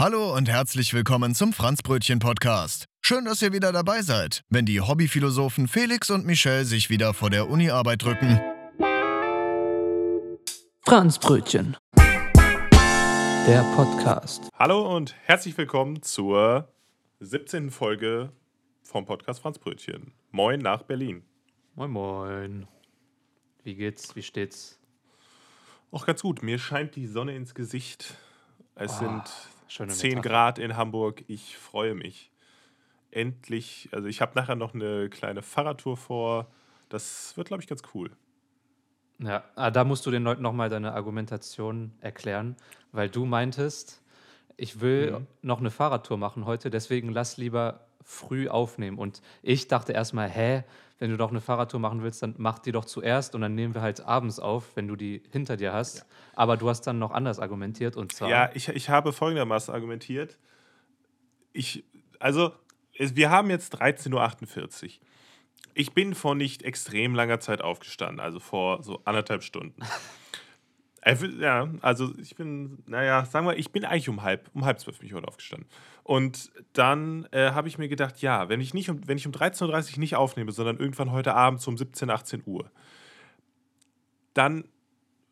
Hallo und herzlich willkommen zum Franzbrötchen Podcast. Schön, dass ihr wieder dabei seid, wenn die Hobbyphilosophen Felix und Michelle sich wieder vor der Uni-Arbeit drücken. Franzbrötchen. Der Podcast. Hallo und herzlich willkommen zur 17. Folge vom Podcast Franzbrötchen. Moin nach Berlin. Moin, moin. Wie geht's? Wie steht's? Auch ganz gut. Mir scheint die Sonne ins Gesicht. Es Ah, sind schöne 10 Metapher. Grad in Hamburg. Ich freue mich. Endlich. Also ich habe nachher noch eine kleine Fahrradtour vor. Das wird, glaube ich, ganz cool. Ja, ah, da musst du den Leuten nochmal deine Argumentation erklären, weil du meintest, ich will Mhm. noch eine Fahrradtour machen heute, deswegen lass lieber früh aufnehmen. Und ich dachte erstmal, hä, wenn du doch eine Fahrradtour machen willst, dann mach die doch zuerst und dann nehmen wir halt abends auf, wenn du die hinter dir hast. Aber du hast dann noch anders argumentiert und zwar. Ja, ich, ich habe folgendermaßen argumentiert. Ich, also, wir haben jetzt 13.48 Uhr. Ich bin vor nicht extrem langer Zeit aufgestanden, also vor so anderthalb Stunden. Äh, Ja, also ich bin, naja, sagen wir, ich bin eigentlich um halb, um halb zwölf bin ich heute aufgestanden. Und dann äh, habe ich mir gedacht, ja, wenn ich, nicht um, wenn ich um 13.30 Uhr nicht aufnehme, sondern irgendwann heute Abend so um 17, 18 Uhr, dann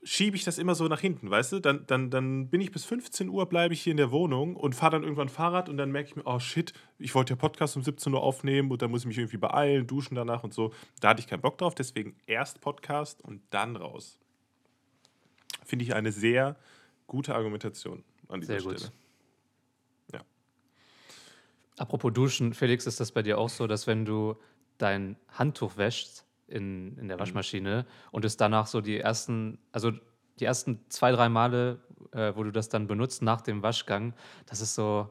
schiebe ich das immer so nach hinten, weißt du? Dann, dann, dann bin ich bis 15 Uhr, bleibe ich hier in der Wohnung und fahre dann irgendwann Fahrrad und dann merke ich mir, oh shit, ich wollte ja Podcast um 17 Uhr aufnehmen und dann muss ich mich irgendwie beeilen, duschen danach und so. Da hatte ich keinen Bock drauf, deswegen erst Podcast und dann raus. Finde ich eine sehr gute Argumentation an dieser Sehr gut. Stelle. Ja. Apropos Duschen, Felix, ist das bei dir auch so, dass wenn du dein Handtuch wäschst in, Mhm. in der Waschmaschine und es danach so die ersten, also die ersten zwei, drei Male, äh, wo du das dann benutzt nach dem Waschgang, dass es so,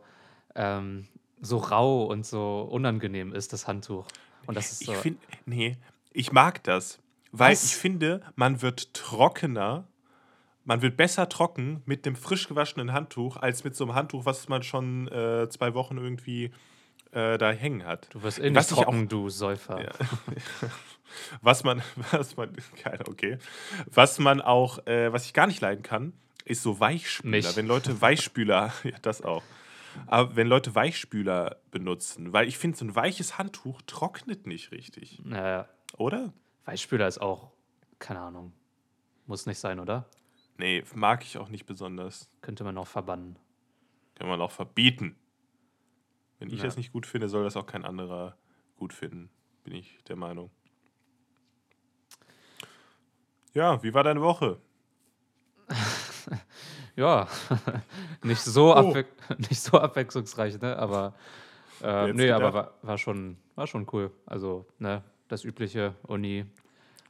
ähm, so rau und so unangenehm ist, das Handtuch. Und das ist so. Ich finde, nee, ich mag das, weil Was? ich finde, man wird trockener, man wird besser trocken mit dem frisch gewaschenen Handtuch, als mit so einem Handtuch, was man schon äh, zwei Wochen irgendwie äh, da hängen hat. du wirst eh nicht Was ich auch- trocken, du Säufer. Ja. Was man, was man, keine, okay, was man auch, äh, was ich gar nicht leiden kann, ist so Weichspüler. Mich. Wenn Leute Weichspüler, ja, das auch. Aber wenn Leute Weichspüler benutzen, weil ich finde, so ein weiches Handtuch trocknet nicht richtig, Naja, oder? Weichspüler ist auch, keine Ahnung, muss nicht sein, oder? Nee, mag ich auch nicht besonders. Könnte man auch verbannen. Kann man auch verbieten. Wenn ich Ja. das nicht gut finde, soll das auch kein anderer gut finden, bin ich der Meinung. Ja, wie war deine Woche? Ja, nicht, so Oh. nicht so abwechslungsreich, ne? Aber äh, nee, aber war, war, schon, war schon cool. Also, ne, das übliche Uni,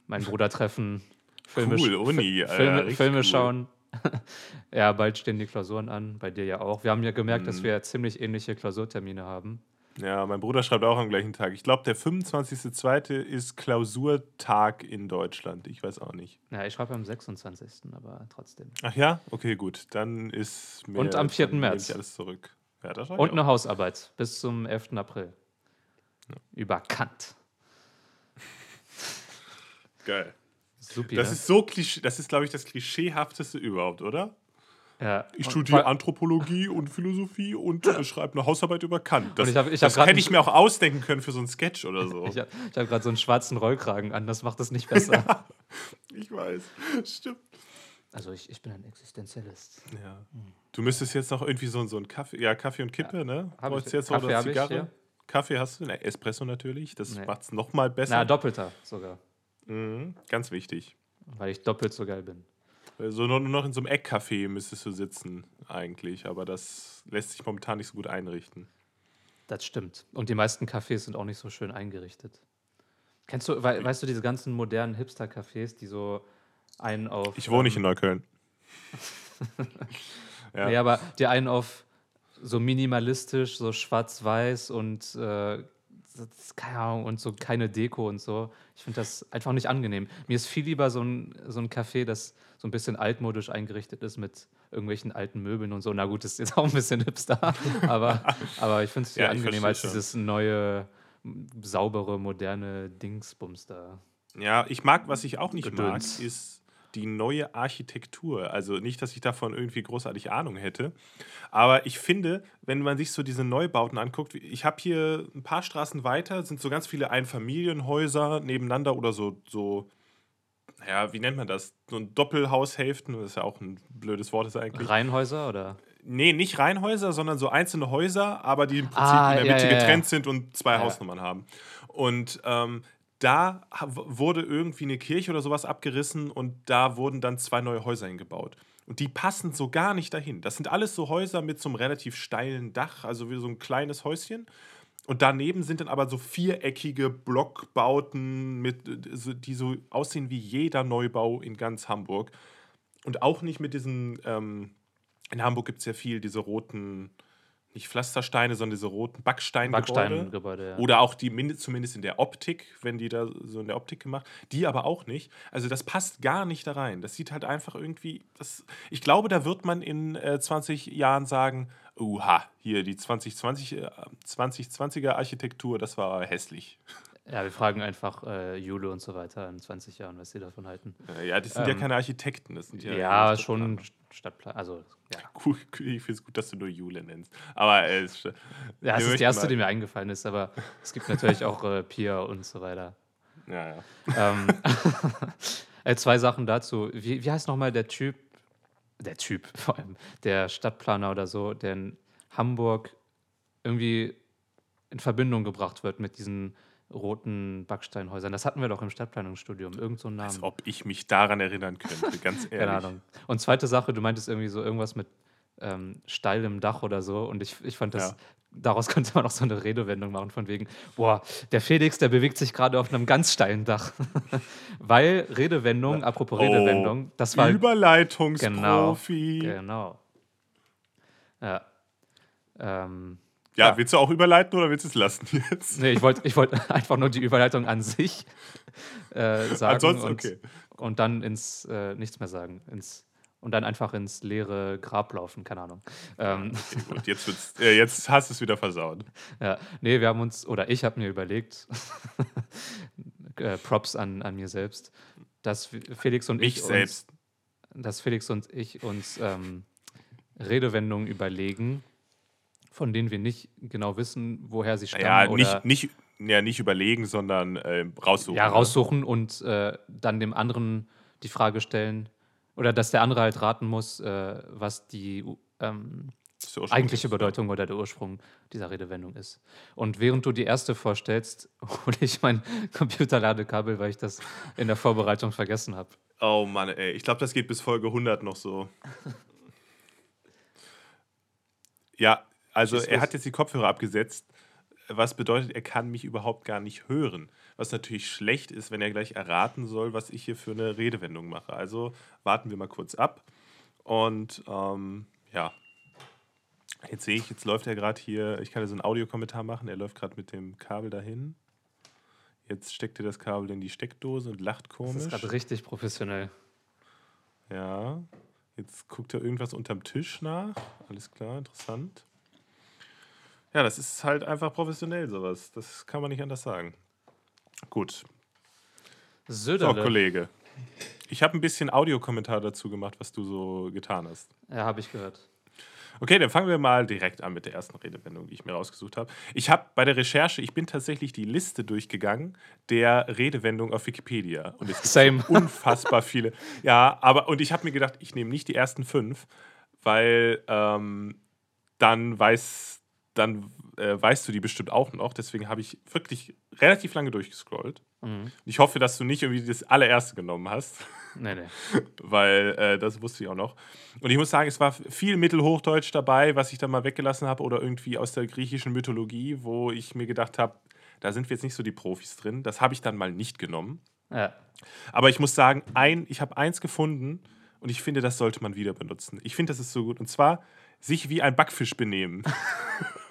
mein Bruder treffen, Filme, Cool, Uni, Alter, Filme, Filme cool. schauen. ja, bald stehen die Klausuren an, bei dir ja auch. Wir haben ja gemerkt, dass Mhm. wir ziemlich ähnliche Klausurtermine haben. Ja, mein Bruder schreibt auch am gleichen Tag. Ich glaube, der 25.02. ist Klausurtag in Deutschland. Ich weiß auch nicht. Ja, ich schreibe am 26., aber trotzdem. Ach ja? Okay, gut. Dann ist mir. Und am 4. dann nehme März. Ich alles zurück. Ja, das Und eine. Hausarbeit bis zum 11. April. Über Kant. Geil. Supi, Das ne? ist so klischee. Das ist, glaube ich, das klischeehafteste überhaupt, oder? ja. Ich studiere Anthropologie und Philosophie und äh, schreibe eine Hausarbeit über Kant. Das, ich hab- ich hab das hätte ich mir auch ausdenken können für so einen Sketch oder so. Ich habe hab gerade so einen schwarzen Rollkragen an, das macht es nicht besser. Ich weiß. Stimmt. Also ich, ich bin ein Existenzialist. Ja. Du müsstest jetzt noch irgendwie so, so einen Kaffee, ja, Kaffee und Kippe, ne? hab Wolltest ich. du jetzt noch Kaffee oder hab ich, Zigarre? ja. Kaffee hast du? Ne, Espresso natürlich. Das Nee. macht es nochmal besser. Na, doppelter sogar, mhm. Ganz wichtig. weil ich doppelt so geil bin. So nur nur noch in so einem Eckcafé müsstest du sitzen, eigentlich. Aber das lässt sich momentan nicht so gut einrichten. Das stimmt. Und die meisten Cafés sind auch nicht so schön eingerichtet. Kennst du, wei weißt du, diese ganzen modernen Hipster-Cafés, die so einen auf. Ich wohne nicht in ähm, Neukölln. ja. Nee, aber die einen auf so minimalistisch, so schwarz-weiß und äh, das- keine Ahnung, und so keine Deko und so. Ich finde das einfach nicht angenehm. Mir ist viel lieber so ein, so ein Café, das so ein bisschen altmodisch eingerichtet ist mit irgendwelchen alten Möbeln und so. Na gut, das ist jetzt auch ein bisschen hipster, aber, aber ich finde es viel Ja, angenehmer als dieses neue, saubere, moderne Dingsbums da. Ja, ich mag, was ich auch nicht Gedöns. mag, ist die neue Architektur. Also nicht, dass ich davon irgendwie großartig Ahnung hätte. Aber ich finde, wenn man sich so diese Neubauten anguckt, ich habe hier ein paar Straßen weiter, sind so ganz viele Einfamilienhäuser nebeneinander oder so, so ja, wie nennt man das? So ein Doppelhaushälften, das ist ja auch ein blödes Wort ist eigentlich. Reihenhäuser oder? Nee, nicht Reihenhäuser, sondern so einzelne Häuser, aber die im Prinzip Ah, in der ja, Mitte ja, ja. getrennt sind und zwei Ja. Hausnummern haben. Und ähm, da wurde irgendwie eine Kirche oder sowas abgerissen und da wurden dann zwei neue Häuser hingebaut. Und die passen so gar nicht dahin. Das sind alles so Häuser mit so einem relativ steilen Dach, also wie so ein kleines Häuschen. Und daneben sind dann aber so viereckige Blockbauten, mit, äh, die so aussehen wie jeder Neubau in ganz Hamburg. Und auch nicht mit diesen, ähm, in Hamburg gibt es ja viel diese roten, nicht Pflastersteine, sondern diese roten Backsteingebäude. Backsteingebäude, ja. Oder auch die, min- zumindest in der Optik, wenn die da so in der Optik gemacht, die aber auch nicht. Also das passt gar nicht da rein. Das sieht halt einfach irgendwie, das, ich glaube, da wird man in äh, 20 Jahren sagen, uha, hier die 2020, äh, 2020er Architektur, das war hässlich. Ja, wir fragen einfach äh, Jule und so weiter in 20 Jahren, was sie davon halten. Äh, ja, das sind ja Ähm, keine Architekten, das sind ja... Ja, schon Stadtplan. Also, ja. Cool, ich finde es gut, dass du nur Jule nennst. Aber äh, es, Ja, das ist die erste, mal- die mir eingefallen ist, aber es gibt natürlich auch äh, Pia und so weiter. Ja, ja. ähm, äh, zwei Sachen dazu. Wie, wie heißt nochmal der Typ, der Typ vor allem, der Stadtplaner oder so, der in Hamburg irgendwie in Verbindung gebracht wird mit diesen roten Backsteinhäusern. Das hatten wir doch im Stadtplanungsstudium. Irgend so einen Namen. Als ob ich mich daran erinnern könnte, ganz ehrlich. Keine Ahnung. Und zweite Sache, du meintest irgendwie so irgendwas mit ähm, steilem Dach oder so. Und ich, ich fand das, Ja. daraus könnte man auch so eine Redewendung machen von wegen, boah, der Felix, der bewegt sich gerade auf einem ganz steilen Dach. Weil Redewendung, apropos Redewendung, das war Überleitungsprofi. genau. Ja. Ähm, Ja, Ja. willst du auch überleiten oder willst du es lassen jetzt? nee, ich wollte ich wollt einfach nur die Überleitung an sich äh, sagen. Ansonsten, und, okay. und dann ins äh, nichts mehr sagen. Ins, und dann einfach ins leere Grab laufen, keine Ahnung. Ähm, Okay, gut, jetzt, wird's, äh, jetzt hast du es wieder versaut. ja, nee, wir haben uns, oder ich habe mir überlegt, äh, Props an, an mir selbst, dass Felix und Mich ich selbst. Uns, dass Felix und ich uns ähm, Redewendungen überlegen, von denen wir nicht genau wissen, woher sie stammen. Ja, oder nicht, nicht, ja, nicht überlegen, sondern äh, raussuchen. ja, ne? raussuchen und äh, dann dem anderen die Frage stellen, oder dass der andere halt raten muss, äh, was die ähm, ist eigentliche Bedeutung oder der Ursprung dieser Redewendung ist. Und während du die erste vorstellst, hole ich mein Computerladekabel, weil ich das in der Vorbereitung vergessen habe. Oh Mann, ey. Ich glaube, das geht bis Folge 100 noch so. Ja, also er hat jetzt die Kopfhörer abgesetzt, was bedeutet, er kann mich überhaupt gar nicht hören. Was natürlich schlecht ist, wenn er gleich erraten soll, was ich hier für eine Redewendung mache. Also warten wir mal kurz ab. Und ähm, ja, jetzt sehe ich, jetzt läuft er gerade hier, ich kann ja so einen Audiokommentar machen, er läuft gerade mit dem Kabel dahin. Jetzt steckt er das Kabel in die Steckdose und lacht Das komisch. ist gerade richtig professionell. Ja, jetzt guckt er irgendwas unterm Tisch nach. Alles klar, interessant. Ja, das ist halt einfach professionell sowas. Das kann man nicht anders sagen. Gut. So, Söderle. Kollege. Ich habe ein bisschen Audiokommentar dazu gemacht, was du so getan hast. Ja, habe ich gehört. Okay, dann fangen wir mal direkt an mit der ersten Redewendung, die ich mir rausgesucht habe. Ich habe bei der Recherche, ich bin tatsächlich die Liste durchgegangen der Redewendung auf Wikipedia. Und es gibt Same. so unfassbar viele. Ja, aber, und ich habe mir gedacht, ich nehme nicht die ersten fünf, weil ähm, dann weiß, dann äh, weißt du die bestimmt auch noch. Deswegen habe ich wirklich relativ lange durchgescrollt. Mhm. Ich hoffe, dass du nicht irgendwie das allererste genommen hast Nee, nee. weil äh, das wusste ich auch noch. Und ich muss sagen, es war viel Mittelhochdeutsch dabei, was ich dann mal weggelassen habe, oder irgendwie aus der griechischen Mythologie, wo ich mir gedacht habe, da sind wir jetzt nicht so die Profis drin. Das habe ich dann mal nicht genommen. Ja. Aber ich muss sagen, ein, ich habe eins gefunden und ich finde, das sollte man wieder benutzen. Ich finde, das ist so gut. Und zwar sich wie ein Backfisch benehmen.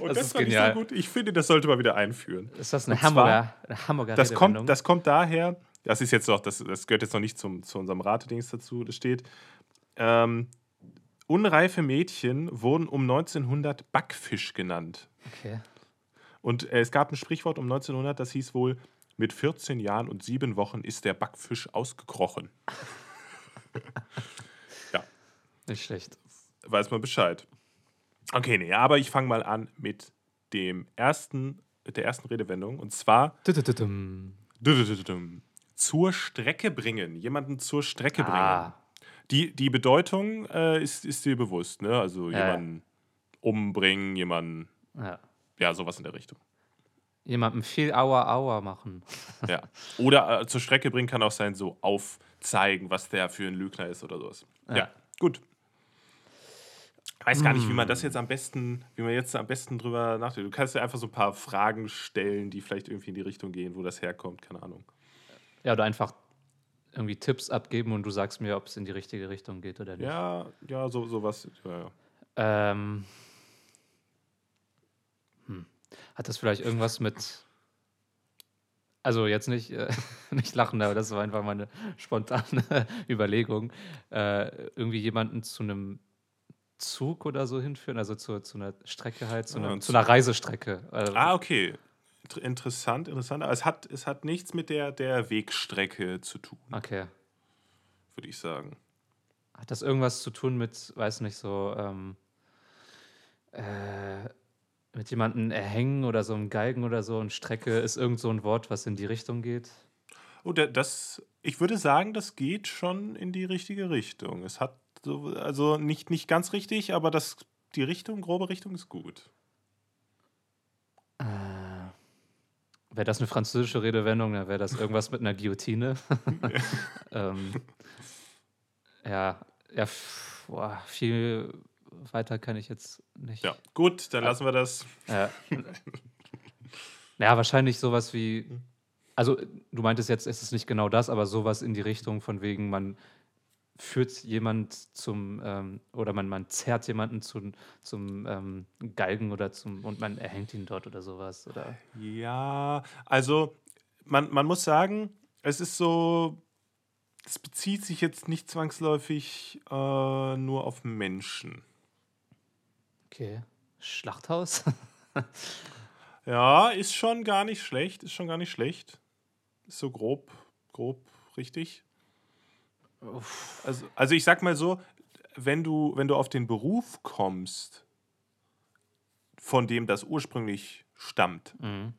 und Das das, ist genial. ich so gut. Ich finde, das sollte man wieder einführen. Ist das eine Und zwar- Hamburger, eine Hamburger Das kommt, das kommt daher, das ist jetzt noch, das, das gehört jetzt noch nicht zum, zu unserem Ratedings dazu, das steht, ähm, unreife Mädchen wurden um 1900 Backfisch genannt. okay. Und äh, es gab ein Sprichwort um 1900, das hieß wohl, Mit 14 Jahren und sieben Wochen ist der Backfisch ausgekrochen. ja, Nicht schlecht. weiß man Bescheid. Okay, nee, aber ich fange mal an mit dem ersten, der ersten Redewendung. Und zwar zur Strecke bringen. Jemanden zur Strecke bringen. Ah, Die, die Bedeutung äh, ist, ist dir bewusst, ne? Also jemanden umbringen, jemanden, ja. sowas in der Richtung. Jemandem viel Aua Aua machen. Ja. Oder äh, zur Strecke bringen kann auch sein, so aufzeigen, was der für ein Lügner ist oder sowas. Ja, Ja. Gut. Weiß gar nicht, wie man Mm. das jetzt am besten, wie man jetzt am besten drüber nachdenkt. Du kannst dir einfach so ein paar Fragen stellen, die vielleicht irgendwie in die Richtung gehen, wo das herkommt, keine Ahnung. Ja, oder einfach irgendwie Tipps abgeben und du sagst mir, ob es in die richtige Richtung geht oder nicht. Ja, ja, so, sowas. Ja, ja. Ähm, hm. Hat das vielleicht irgendwas mit. Also jetzt nicht, äh, nicht lachen, aber das war einfach meine spontane Überlegung. Äh, irgendwie jemanden zu einem Zug oder so hinführen, also zu, zu einer Strecke halt, zu, Ja, einer, ein zu einer Reisestrecke. Also, Ah, okay. Inter- Interessant, interessant. Aber es hat, es hat nichts mit der, der Wegstrecke zu tun, Okay. würde ich sagen. Hat das irgendwas zu tun mit, weiß nicht, so ähm, äh, mit jemandem erhängen oder so einem Galgen oder so und Strecke ist irgend so ein Wort, was in die Richtung geht? Oh, da- das, ich würde sagen, das geht schon in die richtige Richtung. Es hat so, also nicht, nicht ganz richtig, aber das, die Richtung, grobe Richtung ist gut. Äh, wäre das eine französische Redewendung, dann wäre das irgendwas mit einer Guillotine. ähm, ja, ja, boah, viel weiter kann ich jetzt nicht. Ja, gut, dann lassen wir das. Ja. ja, wahrscheinlich sowas wie. Also, du meintest jetzt, es ist nicht genau das, aber sowas in die Richtung von wegen, man führt jemand zum, ähm, oder man, man zerrt jemanden zum, zum ähm, Galgen oder zum, und man erhängt ihn dort oder sowas. Oder? Ja, also man, man muss sagen, es ist so, es bezieht sich jetzt nicht zwangsläufig äh, nur auf Menschen. Okay. Schlachthaus? Ja, ist schon gar nicht schlecht, ist schon gar nicht schlecht. Ist so grob, grob richtig. Also, also ich sag mal so, wenn du, wenn du auf den Beruf kommst, von dem das ursprünglich stammt, Mhm.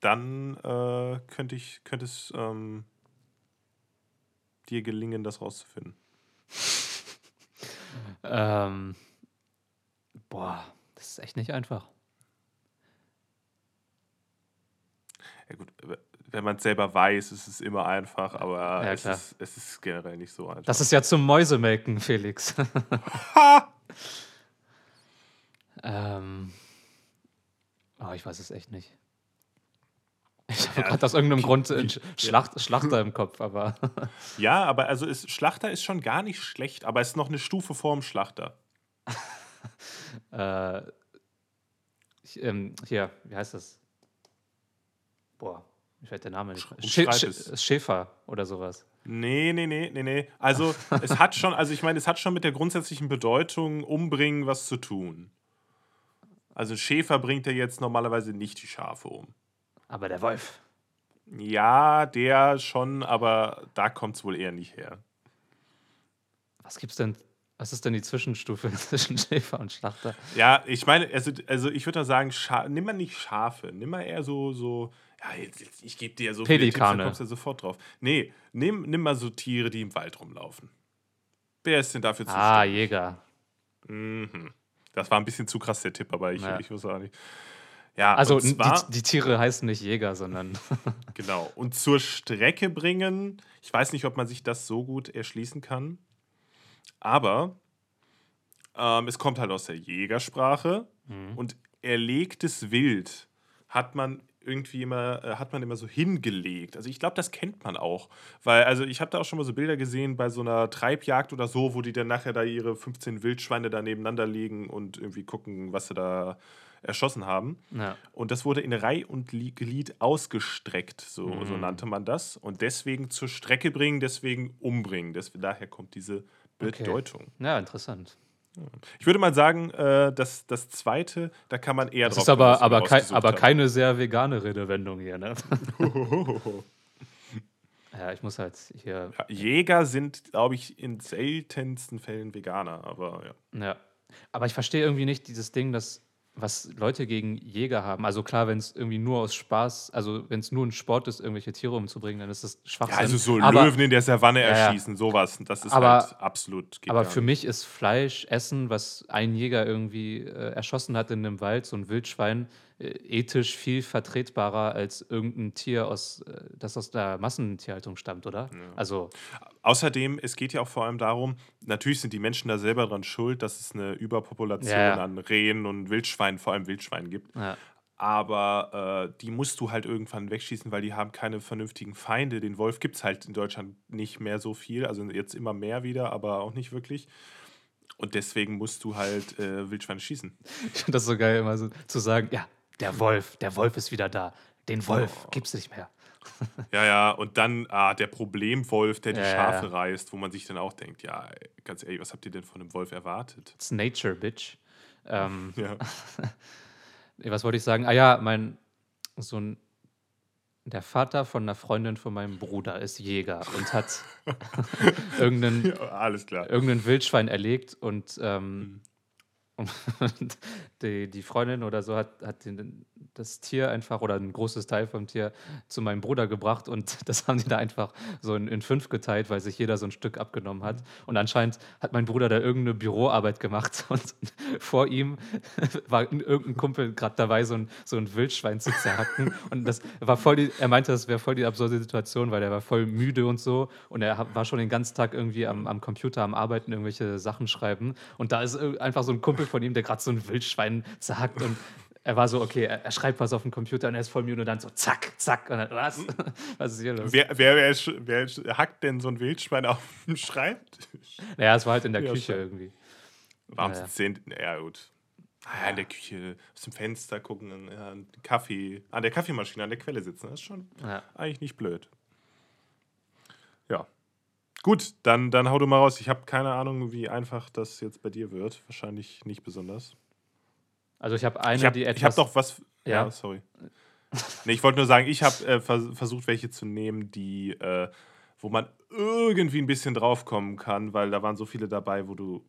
dann äh, könnte ich, könnte es ähm, dir gelingen, das rauszufinden. Ähm, boah, das ist echt nicht einfach. Ja gut, wenn man es selber weiß, ist es immer einfach, aber Ja, es, ist, es ist generell nicht so einfach. Das ist ja zum Mäusemelken, Felix. ähm, oh, ich weiß es echt nicht. Ich habe Ja, gerade aus irgendeinem Grund ja. Schlacht, Schlachter im Kopf, aber Ja, aber also ist, Schlachter ist schon gar nicht schlecht, aber es ist noch eine Stufe vorm Schlachter. äh, ich, ähm, hier, wie heißt das? Boah, mir fällt der Name nicht. Sch- es. Schäfer oder sowas. Nee, nee, nee, nee, nee. Also es hat schon, also ich meine, es hat schon mit der grundsätzlichen Bedeutung, umbringen, was zu tun. Also Schäfer bringt ja jetzt normalerweise nicht die Schafe um. Aber der Wolf. Ja, der schon, aber da kommt es wohl eher nicht her. Was gibt's denn? Was ist denn die Zwischenstufe zwischen Schäfer und Schlachter? Ja, ich meine, also, also ich würde mal sagen, Scha nimm mal nicht Schafe, nimm mal eher so, so ja, jetzt, jetzt, ich gebe dir ja so viele Tipps, Pelikane. da kommst du ja sofort drauf. Nee, nimm, nimm mal so Tiere, die im Wald rumlaufen. Wer ist denn dafür zuständig? Ah, Jäger. Mhm. Das war ein bisschen zu krass, der Tipp, aber ich, Ja. ich muss auch nicht. Ja, Also zwar, die, die Tiere heißen nicht Jäger, sondern genau. Und zur Strecke bringen, ich weiß nicht, ob man sich das so gut erschließen kann, aber ähm, es kommt halt aus der Jägersprache und erlegtes Wild hat man irgendwie immer, äh, hat man immer so hingelegt. Also ich glaube, das kennt man auch. Weil, also ich habe da auch schon mal so Bilder gesehen bei so einer Treibjagd oder so, wo die dann nachher da ihre 15 Wildschweine da nebeneinander legen und irgendwie gucken, was sie da erschossen haben. ja. Und das wurde in Reih und Li- Glied ausgestreckt, so, Mhm. so nannte man das. Und deswegen zur Strecke bringen, deswegen umbringen. Des, daher kommt diese Okay. Bedeutung. ja, interessant. Ich würde mal sagen, äh, dass das zweite, da kann man eher Das drauf ist aber, aber, kei aber keine sehr vegane Redewendung hier, ne? ja, ich muss halt hier. Ja, Jäger sind, glaube ich, in seltensten Fällen Veganer, aber ja. Ja. Aber ich verstehe irgendwie nicht dieses Ding, dass was Leute gegen Jäger haben. Also klar, wenn es irgendwie nur aus Spaß, also wenn es nur ein Sport ist, irgendwelche Tiere umzubringen, dann ist das Schwachsinn. Ja, also so aber, Löwen in der Savanne ja. erschießen, sowas. Das ist Aber- halt absolut. Aber für mich ist Fleisch, Essen, was ein Jäger irgendwie äh, erschossen hat in einem Wald, so ein Wildschwein, ethisch viel vertretbarer als irgendein Tier, aus, äh, das aus der Massentierhaltung stammt, oder? Also, Außerdem, es geht ja auch vor allem darum, natürlich sind die Menschen da selber dran schuld, dass es eine Überpopulation Ja, ja. an Rehen und Wildschweinen, vor allem Wildschweinen gibt. ja. Aber äh, die musst du halt irgendwann wegschießen, weil die haben keine vernünftigen Feinde. Den Wolf gibt es halt in Deutschland nicht mehr so viel, also jetzt immer mehr wieder, aber auch nicht wirklich. Und deswegen musst du halt äh, Wildschweine schießen. ich finde das so geil, immer so zu sagen, ja, der Wolf, der Wolf ist wieder da. Den Wolf Oh. gibt's nicht mehr. Ja, ja, und dann ah, der Problemwolf, der die Ja, Schafe ja. reißt, wo man sich dann auch denkt, ja, ganz ehrlich, was habt ihr denn von einem Wolf erwartet? It's nature, bitch. Ähm, Ja. was wollte ich sagen? Ah ja, mein so ein der Vater von einer Freundin von meinem Bruder ist Jäger und hat irgendeinen, ja, alles klar. Wildschwein erlegt und ähm, Mhm. Und die, die Freundin oder so hat, hat den, das Tier einfach oder ein großes Teil vom Tier zu meinem Bruder gebracht und das haben die da einfach so in, in fünf geteilt, weil sich jeder so ein Stück abgenommen hat. Und anscheinend hat mein Bruder da irgendeine Büroarbeit gemacht und vor ihm war irgendein Kumpel gerade dabei, so ein, so ein Wildschwein zu zerhacken. Und das war voll die, er meinte, das wäre voll die absurde Situation, weil er war voll müde und so und er war schon den ganzen Tag irgendwie am, am Computer am Arbeiten, irgendwelche Sachen schreiben. Und da ist einfach so ein Kumpel von ihm, der gerade so ein Wildschwein zerhackt und er war so, okay, er, er schreibt was auf dem Computer und er ist voll müde und dann so zack, zack. Und dann, was? Was ist hier los? Wer, wer, wer, wer hackt denn so ein Wildschwein auf dem Schreibtisch? Naja, es war halt in der Ja, Küche irgendwie. Warum Ja, ja. sind zehn? Ja, gut. Ah, in der Küche, aus dem Fenster gucken, ja, Kaffee, an der Kaffeemaschine, an der Quelle sitzen. Das ist schon Ja. eigentlich nicht blöd. Ja. Gut, dann, dann hau du mal raus. Ich habe keine Ahnung, wie einfach das jetzt bei dir wird. Wahrscheinlich nicht besonders. Also ich habe eine, Ich habe die hab etwas... doch was. Ja, Ja. sorry. Nee, ich wollte nur sagen, ich habe äh, vers versucht, welche zu nehmen, die, äh, wo man irgendwie ein bisschen draufkommen kann, weil da waren so viele dabei, wo du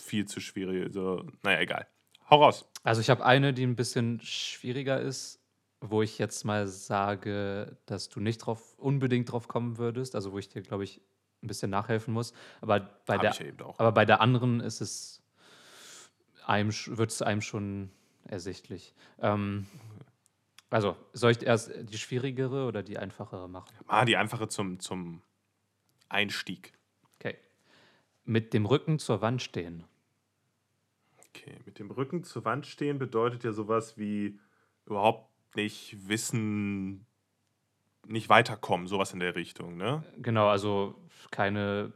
viel zu schwierig. So, naja, egal. Hau raus. Also ich habe eine, die ein bisschen schwieriger ist, wo ich jetzt mal sage, dass du nicht drauf, unbedingt drauf kommen würdest, also wo ich dir, glaube ich, ein bisschen nachhelfen muss. Aber bei, Hab der, ja aber bei der anderen ist es einem, wird es einem schon ersichtlich. Ähm, also, soll ich erst die schwierigere oder die einfachere machen? Ah, die einfache zum, zum Einstieg. Okay. Mit dem Rücken zur Wand stehen. Okay, mit dem Rücken zur Wand stehen bedeutet ja sowas wie überhaupt nicht wissen, nicht weiterkommen, sowas in der Richtung, ne? Genau, also keine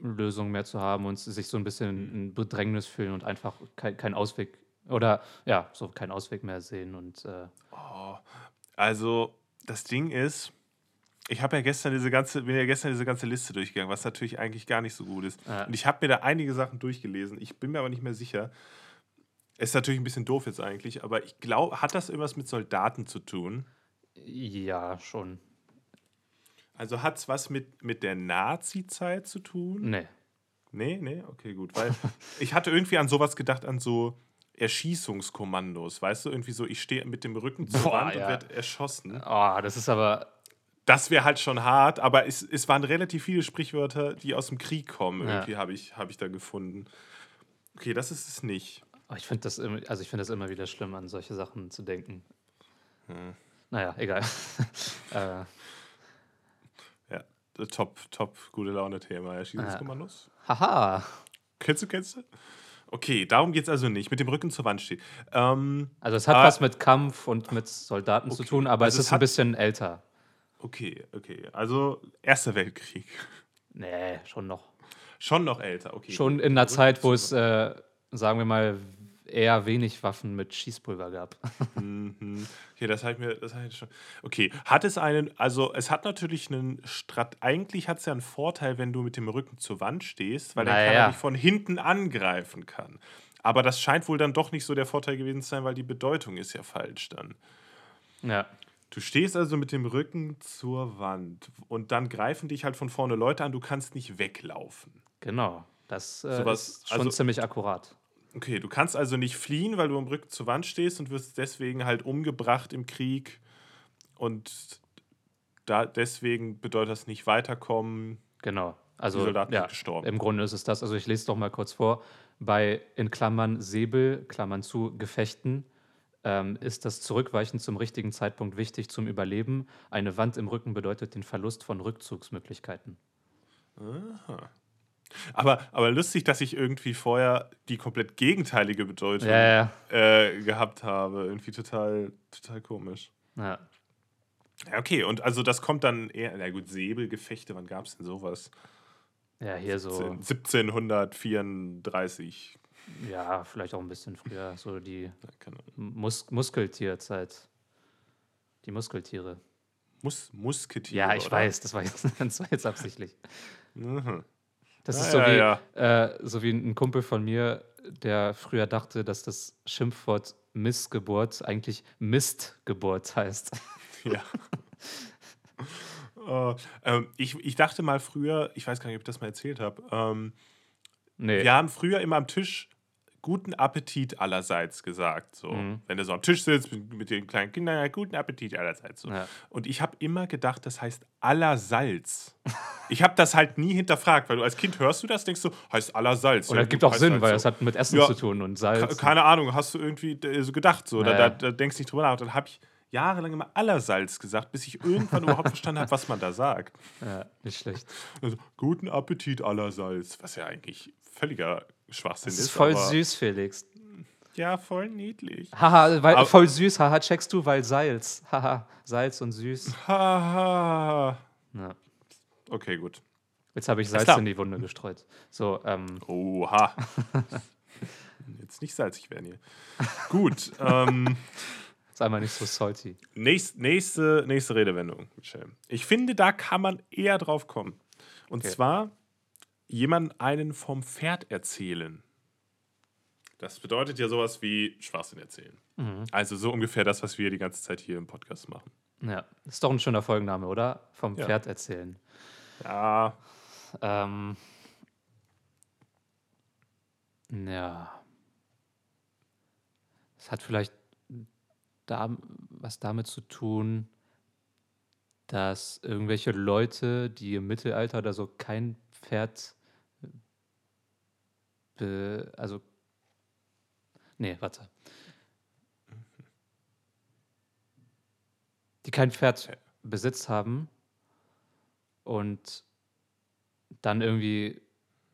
Lösung mehr zu haben und sich so ein bisschen in Bedrängnis fühlen und einfach kein, kein Ausweg oder ja, so keinen Ausweg mehr sehen und äh, Oh, also das Ding ist, ich habe ja gestern diese ganze, bin ja gestern diese ganze Liste durchgegangen, was natürlich eigentlich gar nicht so gut ist. Ja. Und ich habe mir da einige Sachen durchgelesen. Ich bin mir aber nicht mehr sicher. Ist natürlich ein bisschen doof jetzt eigentlich, aber ich glaube, hat das irgendwas mit Soldaten zu tun? Ja, schon. Also hat es was mit, mit der Nazi-Zeit zu tun? Nee. Nee, nee, okay, gut. Weil ich hatte irgendwie an sowas gedacht, an so Erschießungskommandos. Weißt du, irgendwie so, ich stehe mit dem Rücken zur Boah, Wand ja. und werde erschossen. Oh, das ist aber Das wäre halt schon hart, aber es, es waren relativ viele Sprichwörter, die aus dem Krieg kommen. Ja. Irgendwie habe ich, hab ich da gefunden. Okay, das ist es nicht. oh, ich finde das immer, also ich finde das immer wieder schlimm, an solche Sachen zu denken. Hm. Naja, egal. äh, Ja, das top, top, gute Laune-Thema. Erschießungskommandos. haha. Kennst du, kennst du? Okay, darum geht es also nicht. Mit dem Rücken zur Wand stehen. Ähm, Also es hat Ah. was mit Kampf und mit Soldaten zu Okay. tun, aber Also es ist ein bisschen älter. okay, okay. Also Erster Weltkrieg. Nee, schon noch. Schon noch älter, okay. Schon in einer Zeit, wo es, äh, sagen wir mal, eher wenig Waffen mit Schießpulver gab. Mhm. Okay, das habe ich mir, das hab ich schon. Okay, hat es einen, also es hat natürlich einen Strat, eigentlich hat es ja einen Vorteil, wenn du mit dem Rücken zur Wand stehst, weil dann kann Naja. er dich von hinten angreifen kann. Aber das scheint wohl dann doch nicht so der Vorteil gewesen zu sein, weil die Bedeutung ist ja falsch dann. ja. Du stehst also mit dem Rücken zur Wand und dann greifen dich halt von vorne Leute an, du kannst nicht weglaufen. Genau. Das äh, Sowas- ist schon also- ziemlich akkurat. Okay, du kannst also nicht fliehen, weil du im Rücken zur Wand stehst und wirst deswegen halt umgebracht im Krieg. Und da deswegen bedeutet das nicht weiterkommen. Genau. Also Die Soldaten ja, sind gestorben. im Grunde ist es das. Also ich lese doch mal kurz vor. Bei in Klammern Säbel, Klammern zu, Gefechten ähm, ist das Zurückweichen zum richtigen Zeitpunkt wichtig zum Überleben. Eine Wand im Rücken bedeutet den Verlust von Rückzugsmöglichkeiten. Aber, aber lustig, dass ich irgendwie vorher die komplett gegenteilige Bedeutung Ja, ja, Äh, gehabt habe. Irgendwie total, total komisch. ja. Ja, okay, und also das kommt dann eher, na gut, Säbelgefechte, wann gab es denn sowas? Ja, hier so, 1734. ja, vielleicht auch ein bisschen früher, so die. Mus Muskeltierzeit. Die Muskeltiere. Mus Musketiere. Ja, ich oder? weiß, das war jetzt, das war jetzt absichtlich. Mhm. Das ist so, wie. Äh, so wie ein Kumpel von mir, der früher dachte, dass das Schimpfwort Missgeburt eigentlich Mistgeburt heißt. Ja. Äh, ähm, ich, ich dachte mal früher, ich weiß gar nicht, ob ich das mal erzählt habe, ähm, Nee. wir haben früher immer am Tisch guten Appetit allerseits gesagt. So. Mhm. Wenn du so am Tisch sitzt mit, mit den kleinen Kindern, ja, guten Appetit allerseits. So. Ja. Und ich habe immer gedacht, das heißt allersalz. ich habe das halt nie hinterfragt, weil du als Kind hörst du das, denkst du, heißt allersalz. Oder Ja, gibt auch Sinn, halt weil so. es hat mit Essen Ja. zu tun und Salz. Keine Ahnung, hast du irgendwie äh, so gedacht, so, da, Ja, da, da denkst du nicht drüber nach. Und dann habe ich jahrelang immer Allersalz gesagt, bis ich irgendwann überhaupt verstanden habe, was man da sagt. Ja, nicht schlecht. Also, guten Appetit Allersalz, was ja eigentlich völliger Schwachsinn Das ist. ist voll aber- süß, Felix. Ja, voll niedlich. Haha, weil, voll süß. Haha, checkst du, weil Salz. Haha, Salz und süß. Haha. Ja. Okay, gut. Jetzt habe ich Salz in die Wunde gestreut. So, ähm, Oha. Jetzt nicht salzig werden hier. Gut. Ähm, sei mal nicht so salty. nächst, nächste, nächste Redewendung, Michelle. Ich finde, da kann man eher drauf kommen. Und Okay. zwar jemand einen vom Pferd erzählen. Das bedeutet ja sowas wie Schwachsinn erzählen. Mhm. Also so ungefähr das, was wir die ganze Zeit hier im Podcast machen. Ja, ist doch ein schöner Folgenname, oder? Vom Ja. Pferd erzählen. Ja, Ähm, ja. Es hat vielleicht da, was damit zu tun, dass irgendwelche Leute, die im Mittelalter oder so kein Pferd, be, also, nee, warte. Die kein Pferd besitzt haben und dann irgendwie,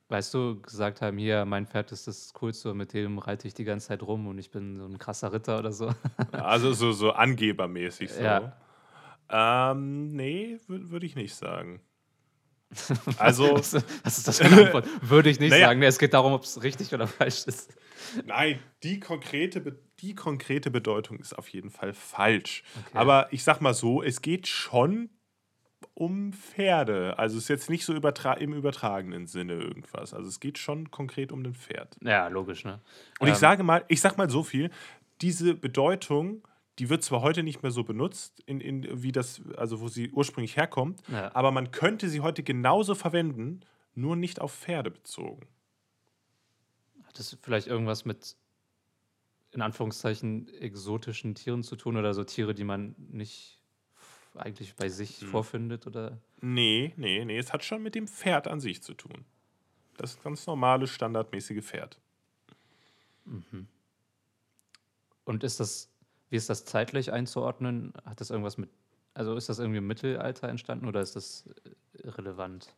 weißt du, gesagt haben, hier, mein Pferd ist das Coolste, mit dem reite ich die ganze Zeit rum und ich bin so ein krasser Ritter oder so. also so, so angebermäßig so. Ja. Ähm, nee, würde würd ich nicht sagen. Also, Was, was ist das für eine Antwort? Würde ich nicht Naja. sagen. Nee, es geht darum, ob es richtig oder falsch ist. nein, die konkrete, die konkrete Bedeutung ist auf jeden Fall falsch. Okay. Aber ich sag mal so, es geht schon um Pferde. Also es ist jetzt nicht so übertra im übertragenen Sinne irgendwas. Also es geht schon konkret um ein Pferd. Ja, logisch, ne? Und ich Ähm, sage mal, ich sag mal so viel, diese Bedeutung, die wird zwar heute nicht mehr so benutzt, in, in, wie das, also wo sie ursprünglich herkommt, Ja. aber man könnte sie heute genauso verwenden, nur nicht auf Pferde bezogen. Hat das vielleicht irgendwas mit, in Anführungszeichen, exotischen Tieren zu tun oder so Tiere, die man nicht eigentlich bei sich Hm. vorfindet? Oder? Nee, nee, nee, es hat schon mit dem Pferd an sich zu tun. Das ganz normale, standardmäßige Pferd. Und ist das, wie ist das zeitlich einzuordnen? Hat das irgendwas mit, also ist das irgendwie im Mittelalter entstanden oder ist das äh, relevant?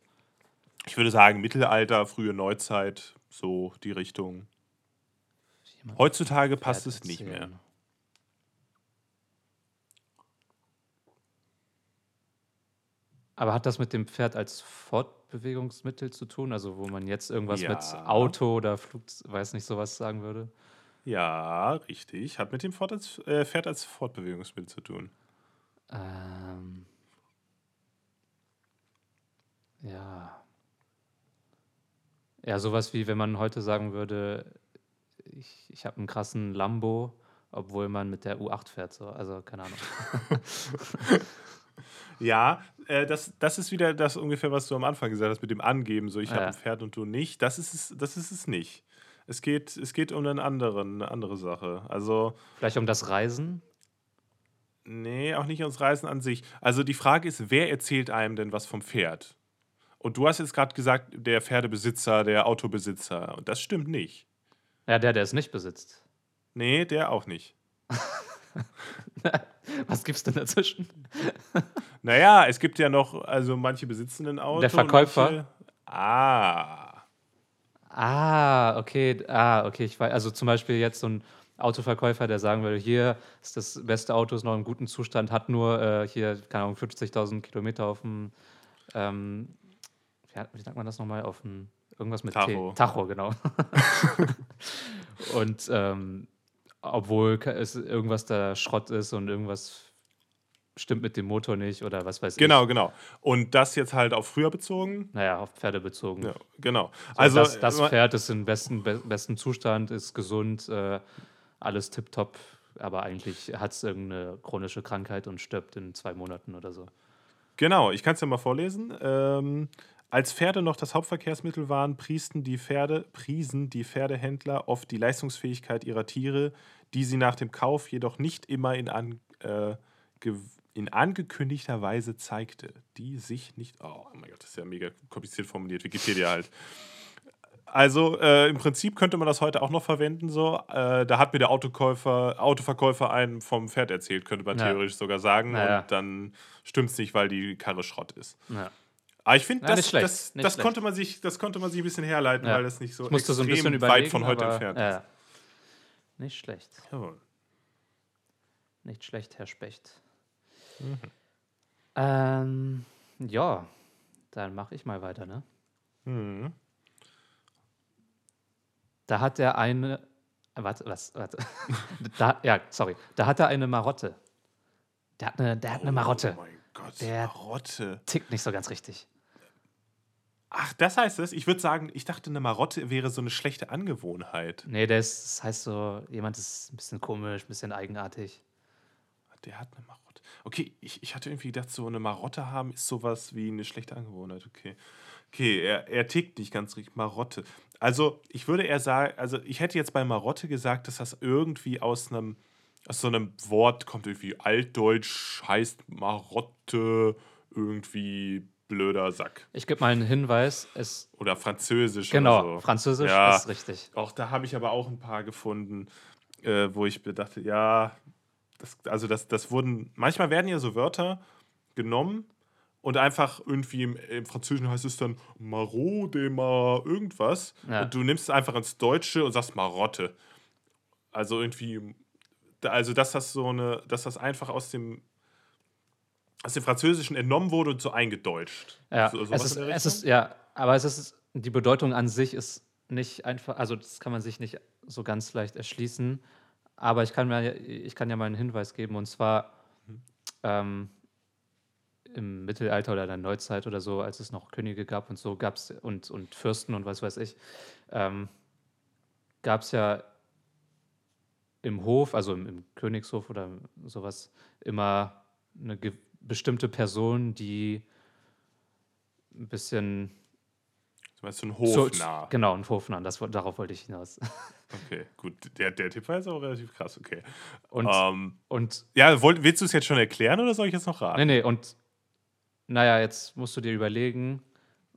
Ich würde sagen, Mittelalter, frühe Neuzeit, so die Richtung. Heutzutage passt es nicht mehr. Aber hat das mit dem Pferd als Fortbewegungsmittel zu tun? Also wo man jetzt irgendwas mit Ja. Auto oder Flug, weiß nicht, sowas sagen würde? Ja, richtig. Hat mit dem Fort als, äh, Pferd als Fortbewegungsmittel zu tun. Ähm, ja. Ja, sowas wie, wenn man heute sagen würde, ich, ich habe einen krassen Lambo, obwohl man mit der U8 fährt. So. Also, keine Ahnung. Ja, äh, das, das ist wieder das ungefähr, was du am Anfang gesagt hast mit dem Angeben, so ich Ja. habe ein Pferd und du nicht. Das ist es, das ist es nicht. Es geht, es geht um einen anderen, eine andere Sache. Also, Vielleicht um das Reisen? nee, auch nicht ums Reisen an sich. Also die Frage ist, wer erzählt einem denn was vom Pferd? Und du hast jetzt gerade gesagt, der Pferdebesitzer, der Autobesitzer. Und das stimmt nicht. Ja, der, der es nicht besitzt. Nee, der auch nicht. Was gibt's denn dazwischen? Naja, es gibt ja noch, also manche besitzen ein Auto. Der Verkäufer? Manche, ah. Ah, okay, ah, okay, ich weiß. Also zum Beispiel jetzt so ein Autoverkäufer, der sagen würde, hier ist das beste Auto, ist noch im guten Zustand, hat nur äh, hier, keine Ahnung, 50.000 Kilometer auf dem, ähm, wie, sagt man das nochmal, auf dem, irgendwas mit Tacho. T. Tacho, genau. und ähm, obwohl es irgendwas da Schrott ist und irgendwas stimmt mit dem Motor nicht oder was weiß Genau, genau. Und das jetzt halt auf früher bezogen. ich. Naja, auf Pferde bezogen. Ja, genau. Also Also das, das Pferd ist im besten, be besten Zustand, ist gesund, äh, alles tipptopp, aber eigentlich hat es irgendeine chronische Krankheit und stirbt in zwei Monaten oder so. Genau, ich kann es ja mal vorlesen. Ähm, als Pferde noch das Hauptverkehrsmittel waren, priesten die Pferde, priesen die Pferdehändler oft die Leistungsfähigkeit ihrer Tiere, die sie nach dem Kauf jedoch nicht immer in, an, äh, in angekündigter Weise zeigte. Die sich nicht. Oh mein Gott, das ist ja mega kompliziert formuliert. Wikipedia halt. Also äh, im Prinzip könnte man das heute auch noch verwenden. So, äh, da hat mir der Autokäufer, Autoverkäufer einen vom Pferd erzählt, könnte man Ja. theoretisch sogar sagen. Ja. Und dann stimmt es nicht, weil die Karre Schrott ist. Ja. Aber ich finde, das, das, das, konnte man sich, das konnte man sich ein bisschen herleiten, weil das nicht so Ich musste so ein extrem bisschen weit von heute aber, entfernt ist. Nicht schlecht, Jawohl. nicht schlecht, Herr Specht. Mhm. Ähm, ja, dann mache ich mal weiter, ne? Mhm. Da hat er eine, warte, was, warte. da, ja, sorry, da hat er eine Marotte. Der hat eine, der hat eine Marotte. Oh mein Gott, Der- Marotte. Tickt nicht so ganz richtig. Ach, das heißt es? Ich würde sagen, ich dachte, eine Marotte wäre so eine schlechte Angewohnheit. Nee, das heißt so, jemand ist ein bisschen komisch, ein bisschen eigenartig. Der hat eine Marotte. Okay, ich, ich hatte irgendwie gedacht, so eine Marotte haben ist sowas wie eine schlechte Angewohnheit. Okay. Okay, er, er tickt nicht ganz richtig. Marotte. Also, ich würde eher sagen, also ich hätte jetzt bei Marotte gesagt, dass das irgendwie aus einem, aus so einem Wort kommt, irgendwie altdeutsch heißt Marotte, irgendwie blöder Sack. Ich gebe mal einen Hinweis. Es, Oder französisch genau, oder so. Französisch Ja. ist richtig. Auch da habe ich aber auch ein paar gefunden, äh, wo ich bedachte, ja, das, also das, das wurden, manchmal werden ja so Wörter genommen und einfach irgendwie im, im Französischen heißt es dann Marot de Mar irgendwas Ja. und du nimmst es einfach ins Deutsche und sagst Marotte. Also irgendwie, also dass das so eine, dass das einfach aus dem aus dem Französischen entnommen wurde und so eingedeutscht. Ja, so, es ist, es ist, ja, aber es ist, die Bedeutung an sich ist nicht einfach, also das kann man sich nicht so ganz leicht erschließen. Aber ich kann, mir, ich kann ja mal einen Hinweis geben und zwar ähm, im Mittelalter oder in der Neuzeit oder so, als es noch Könige gab und so gab es und, und Fürsten und was weiß ich, ähm, gab es ja im Hof, also im, im Königshof oder sowas, immer eine bestimmte Person, die ein bisschen Du meinst so ein so- Hofnarr. genau, ein Hofnarr, das, darauf wollte ich hinaus. Okay, gut. Der, der Tipp war jetzt auch relativ krass, okay. Und, Ähm, und ja, wollt, willst du es jetzt schon erklären oder soll ich jetzt noch raten? nee, nee, und naja, jetzt musst du dir überlegen,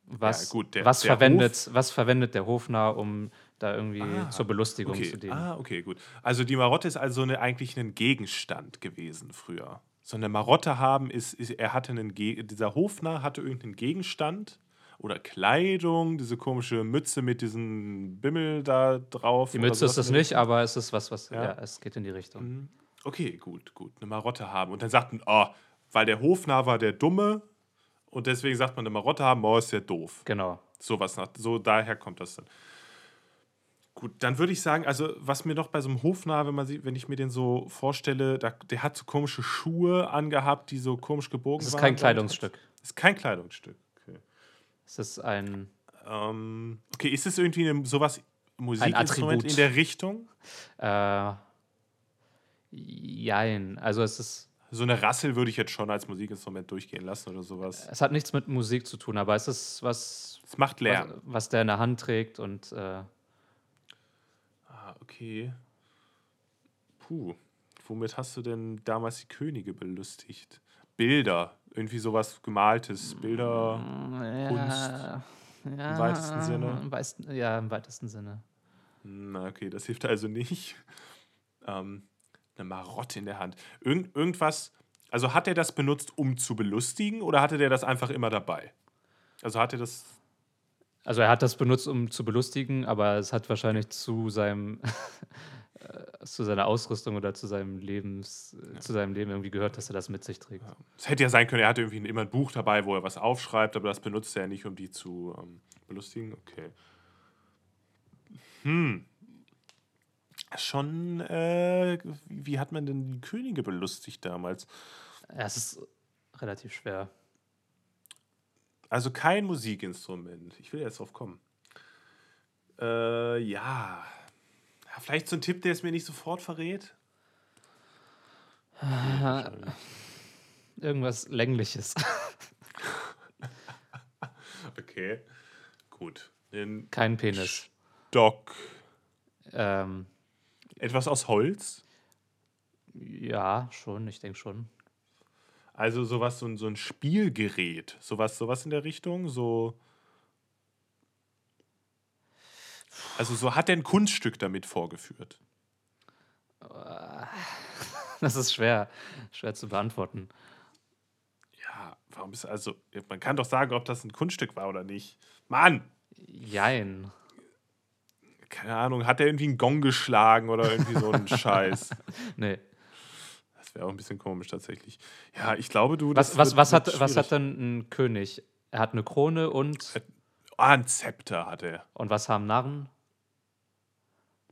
was, gut, der- was, der verwendet, was verwendet der Hofnarr, um da irgendwie Ah, zur Belustigung Okay. zu dienen. Ah, okay, gut. Also die Marotte ist also eine, eigentlich ein Gegenstand gewesen früher. So eine Marotte haben ist, ist er hatte einen Ge dieser Hofnarr hatte irgendeinen Gegenstand oder Kleidung, diese komische Mütze mit diesem Bimmel da drauf. Die Mütze ist es nicht, aber es ist was, was, Ja. ja, es geht in die Richtung. Mhm. Okay, gut, gut. Eine Marotte haben. Und dann sagten, oh, weil der Hofnarr war der Dumme und deswegen sagt man eine Marotte haben, oh, ist der doof. Genau. Sowas nach, so daher kommt das dann. Gut, dann würde ich sagen, also was mir noch bei so einem Hofnarr, wenn man sieht, wenn ich mir den so vorstelle, da, der hat so komische Schuhe angehabt, die so komisch gebogen ist waren. kein glaub ich. Kleidungsstück. Das ist kein Kleidungsstück. Ist ein. ähm, okay ist es irgendwie eine, sowas Musikinstrument in der Richtung? Äh, jein. Also es ist. So eine Rassel würde ich jetzt schon als Musikinstrument durchgehen lassen oder sowas. Es hat nichts mit Musik zu tun, aber es ist was, Es macht was, Lärm. was der in der Hand trägt und äh, Ah, okay. Puh. Womit hast du denn damals die Könige belustigt? Bilder. Irgendwie sowas gemaltes. Bilder. ja, ja, weitesten Sinne? Im weitesten, ja, im weitesten Sinne. Na, okay, das hilft also nicht. Ähm, eine Marotte in der Hand. Irgend, irgendwas. Also hat er das benutzt, um zu belustigen oder hatte der das einfach immer dabei? Also hat er das. Also er hat das benutzt, um zu belustigen, aber es hat wahrscheinlich zu seinem zu seiner Ausrüstung oder zu seinem Lebens zu seinem Leben irgendwie gehört, dass er das mit sich trägt. Es hätte ja sein können, er hatte irgendwie immer ein Buch dabei, wo er was aufschreibt, aber das benutzt er ja nicht, um die zu ähm, belustigen. Okay. Hm. Schon, äh, wie hat man denn die Könige belustigt damals? Ja, es ist relativ schwer. Also kein Musikinstrument. Ich will jetzt drauf kommen. Äh, ja. Ja. Vielleicht so ein Tipp, der es mir nicht sofort verrät. Irgendwas längliches. Okay. Gut. Den Kein Penis. Stock. Ähm, Etwas aus Holz. ja, schon, ich denke schon. Also sowas, so ein, so ein Spielgerät. Sowas, sowas in der Richtung. So. Also so hat er ein Kunststück damit vorgeführt. Das ist schwer, schwer zu beantworten. Ja, warum ist also. Man kann doch sagen, ob das ein Kunststück war oder nicht. Mann! Jein. Keine Ahnung, hat er irgendwie einen Gong geschlagen oder irgendwie so einen Scheiß? Nee. Das wäre auch ein bisschen komisch tatsächlich. Ja, ich glaube, du. Was, das was, was, hat, was hat denn ein König? Er hat eine Krone und, Ah, ein Zepter hat er. und was haben Narren?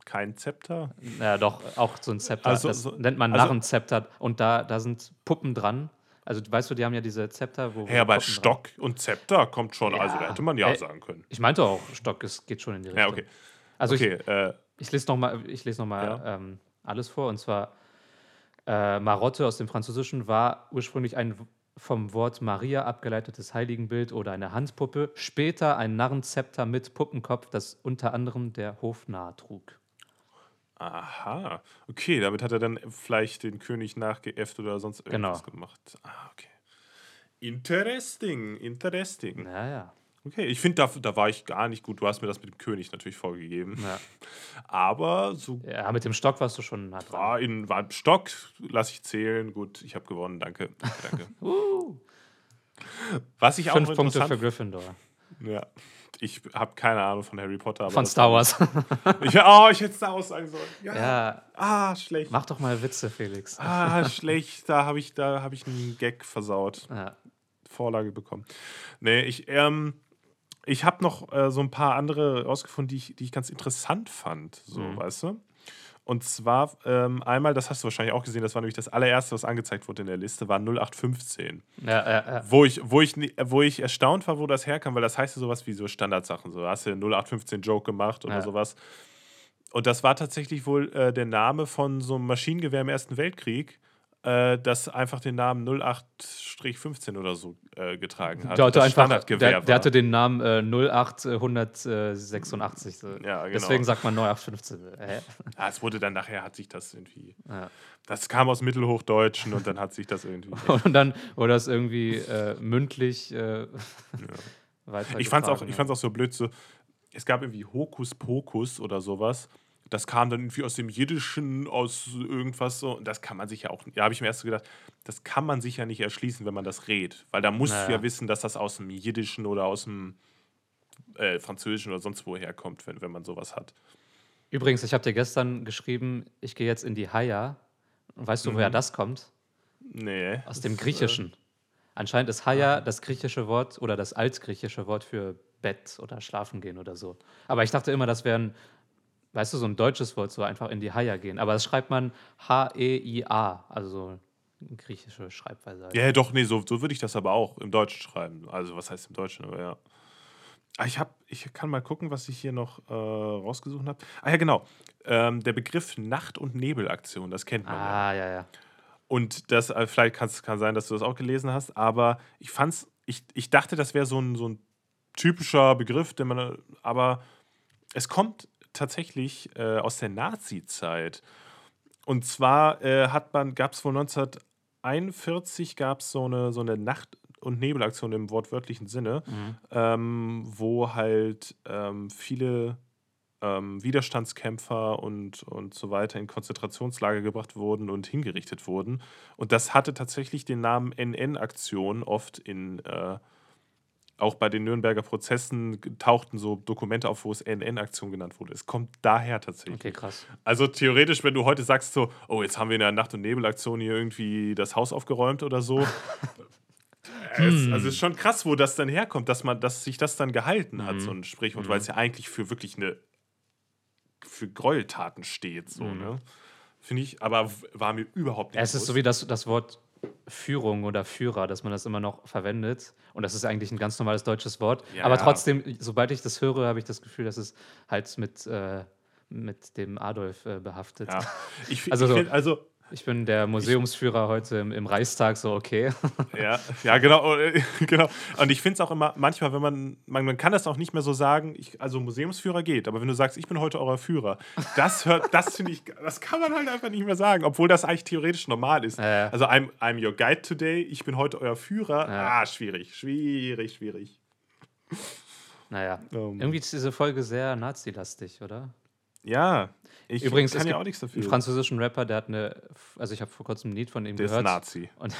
Kein Zepter? Ja, doch, auch so ein Zepter. Also, das so- nennt man also- Narrenzepter. Und da, da sind Puppen dran. Also, weißt du, die haben ja diese Zepter, wo. Wo aber Puppen dran- Stock und Zepter kommt schon. Also, da Ja. hätte man ja Äh, sagen können. Ich meinte auch, Stock, es geht schon in die Richtung. Ja, okay. Also, okay, äh, ich, ich lese nochmal noch mal, Ja. ähm, alles vor. Und zwar: äh, Marotte aus dem Französischen war ursprünglich ein vom Wort Maria abgeleitetes Heiligenbild oder eine Handpuppe, später ein Narrenzepter mit Puppenkopf, das unter anderem der Hofnarr trug. aha. Okay, damit hat er dann vielleicht den König nachgeäfft oder sonst Genau. irgendwas gemacht. Ah, okay. Interesting, interesting. Ja, ja. Okay, ich finde, da, da war ich gar nicht gut. Du hast mir das mit dem König natürlich vorgegeben. Ja, Aber so ja mit dem Stock warst du schon nah dran. war in war im Stock, lasse ich zählen. Gut, ich habe gewonnen, danke. danke. Uh, Was ich auch fünf Punkte für Gryffindor. Ja. Ich habe keine Ahnung von Harry Potter. Aber Von Star Wars. Ich, oh, ich hätte Star Wars sagen sollen. Ja. ja, Ah, schlecht. mach doch mal Witze, Felix. Ah, schlecht. Da habe ich, da hab ich einen Gag versaut. Ja. Vorlage bekommen. Nee, ich, ähm, ich habe noch äh, so ein paar andere rausgefunden, die ich, die ich ganz interessant fand. So, Mhm. weißt du? Und zwar ähm, einmal, das hast du wahrscheinlich auch gesehen, das war nämlich das allererste, was angezeigt wurde in der Liste, war 0815. Ja, ja, ja. Wo ich, wo, ich, wo ich erstaunt war, wo das herkam, weil das heißt ja sowas wie so Standardsachen. So hast du 0815 Joke gemacht oder sowas. Und das war tatsächlich wohl äh, der Name von so einem Maschinengewehr im Ersten Weltkrieg, äh, das einfach den Namen 08-15 oder so äh, getragen hat. Der hatte, das einfach, Standardgewehr der, der hatte den Namen äh, 08186. So. Ja, genau. Deswegen sagt man 0815. Hä? Ja, es wurde dann nachher, hat sich das irgendwie. Ja. Das kam aus Mittelhochdeutschen und dann hat sich das irgendwie. Und dann wurde das irgendwie äh, mündlich äh, weiter. Ich fand's auch, ich fand's auch so blöd, so, es gab irgendwie Hokus Pokus oder sowas. Das kam dann irgendwie aus dem Jiddischen, aus irgendwas so. Und das kann man sich ja auch, ja, habe ich mir erst so gedacht, das kann man sich ja nicht erschließen, wenn man das redet. Weil da musst du Naja. ja wissen, dass das aus dem Jiddischen oder aus dem äh, Französischen oder sonst woher kommt, wenn, wenn man sowas hat. Übrigens, ich habe dir gestern geschrieben, ich gehe jetzt in die Haya. Und weißt du, Mhm. woher das kommt? Nee. Aus dem äh, Griechischen. Anscheinend ist Haya das griechische Wort oder das altgriechische Wort für Bett oder Schlafen gehen oder so. Aber ich dachte immer, das wären weißt du, so ein deutsches Wort, so einfach in die Haya gehen. Aber das schreibt man H-E-I-A, also so eine griechische Schreibweise. halt. Ja, ja, doch, nee, so, so würde ich das aber auch im Deutschen schreiben. Also, was heißt im Deutschen, aber ja. Ah, Ich, hab, ich kann mal gucken, was ich hier noch äh, rausgesucht habe. Ah ja, genau. Ähm, der Begriff Nacht- und Nebelaktion, das kennt man ja. Ah, ja, ja. Und das, äh, vielleicht kann sein, dass du das auch gelesen hast, aber ich fand's, ich, ich dachte, das wäre so ein, so ein typischer Begriff, den man, aber es kommt tatsächlich äh, aus der Nazi-Zeit. Und zwar äh, hat man, gab es wohl 1941 gab es so eine, so eine Nacht- und Nebelaktion im wortwörtlichen Sinne, Mhm. ähm, wo halt ähm, viele ähm, Widerstandskämpfer und, und so weiter in Konzentrationslager gebracht wurden und hingerichtet wurden. Und das hatte tatsächlich den Namen NN-Aktion oft in, äh, auch bei den Nürnberger Prozessen tauchten so Dokumente auf, wo es NN-Aktion genannt wurde. Es kommt daher tatsächlich. Okay, krass. Also theoretisch, wenn du heute sagst so, oh, jetzt haben wir in der Nacht- und Nebelaktion hier irgendwie das Haus aufgeräumt oder so. es, also es ist schon krass, wo das dann herkommt, dass man, dass sich das dann gehalten hat, Mhm. so ein Sprichwort, weil es ja eigentlich für wirklich eine für Gräueltaten steht, so, Mhm. ne? Finde ich, aber war mir überhaupt nicht es ist so bewusst. wie das, das Wort Führung oder Führer, dass man das immer noch verwendet. Und das ist eigentlich ein ganz normales deutsches Wort. Ja, Aber trotzdem, sobald ich das höre, habe ich das Gefühl, dass es halt mit, äh, mit dem Adolf äh, behaftet. Ja. Ich, Also ich so- find, also Ich bin der Museumsführer heute im, im Reichstag, so okay. Ja, ja genau, äh, genau. Und ich finde es auch immer, manchmal, wenn man, man, man kann das auch nicht mehr so sagen, ich, also Museumsführer geht, aber wenn du sagst, ich bin heute euer Führer, das hört, das finde ich, das kann man halt einfach nicht mehr sagen, obwohl das eigentlich theoretisch normal ist. Ja. Also I'm, I'm your guide today, ich bin heute euer Führer. Ja. Ah, schwierig, schwierig, schwierig. Naja, Ähm. irgendwie ist diese Folge sehr nazilastig, oder? Ja, ich Übrigens, kann es ja auch nichts dafür. einen französischen Rapper, der hat eine, also ich habe vor kurzem ein Lied von ihm Der ist gehört. Nazi. Und,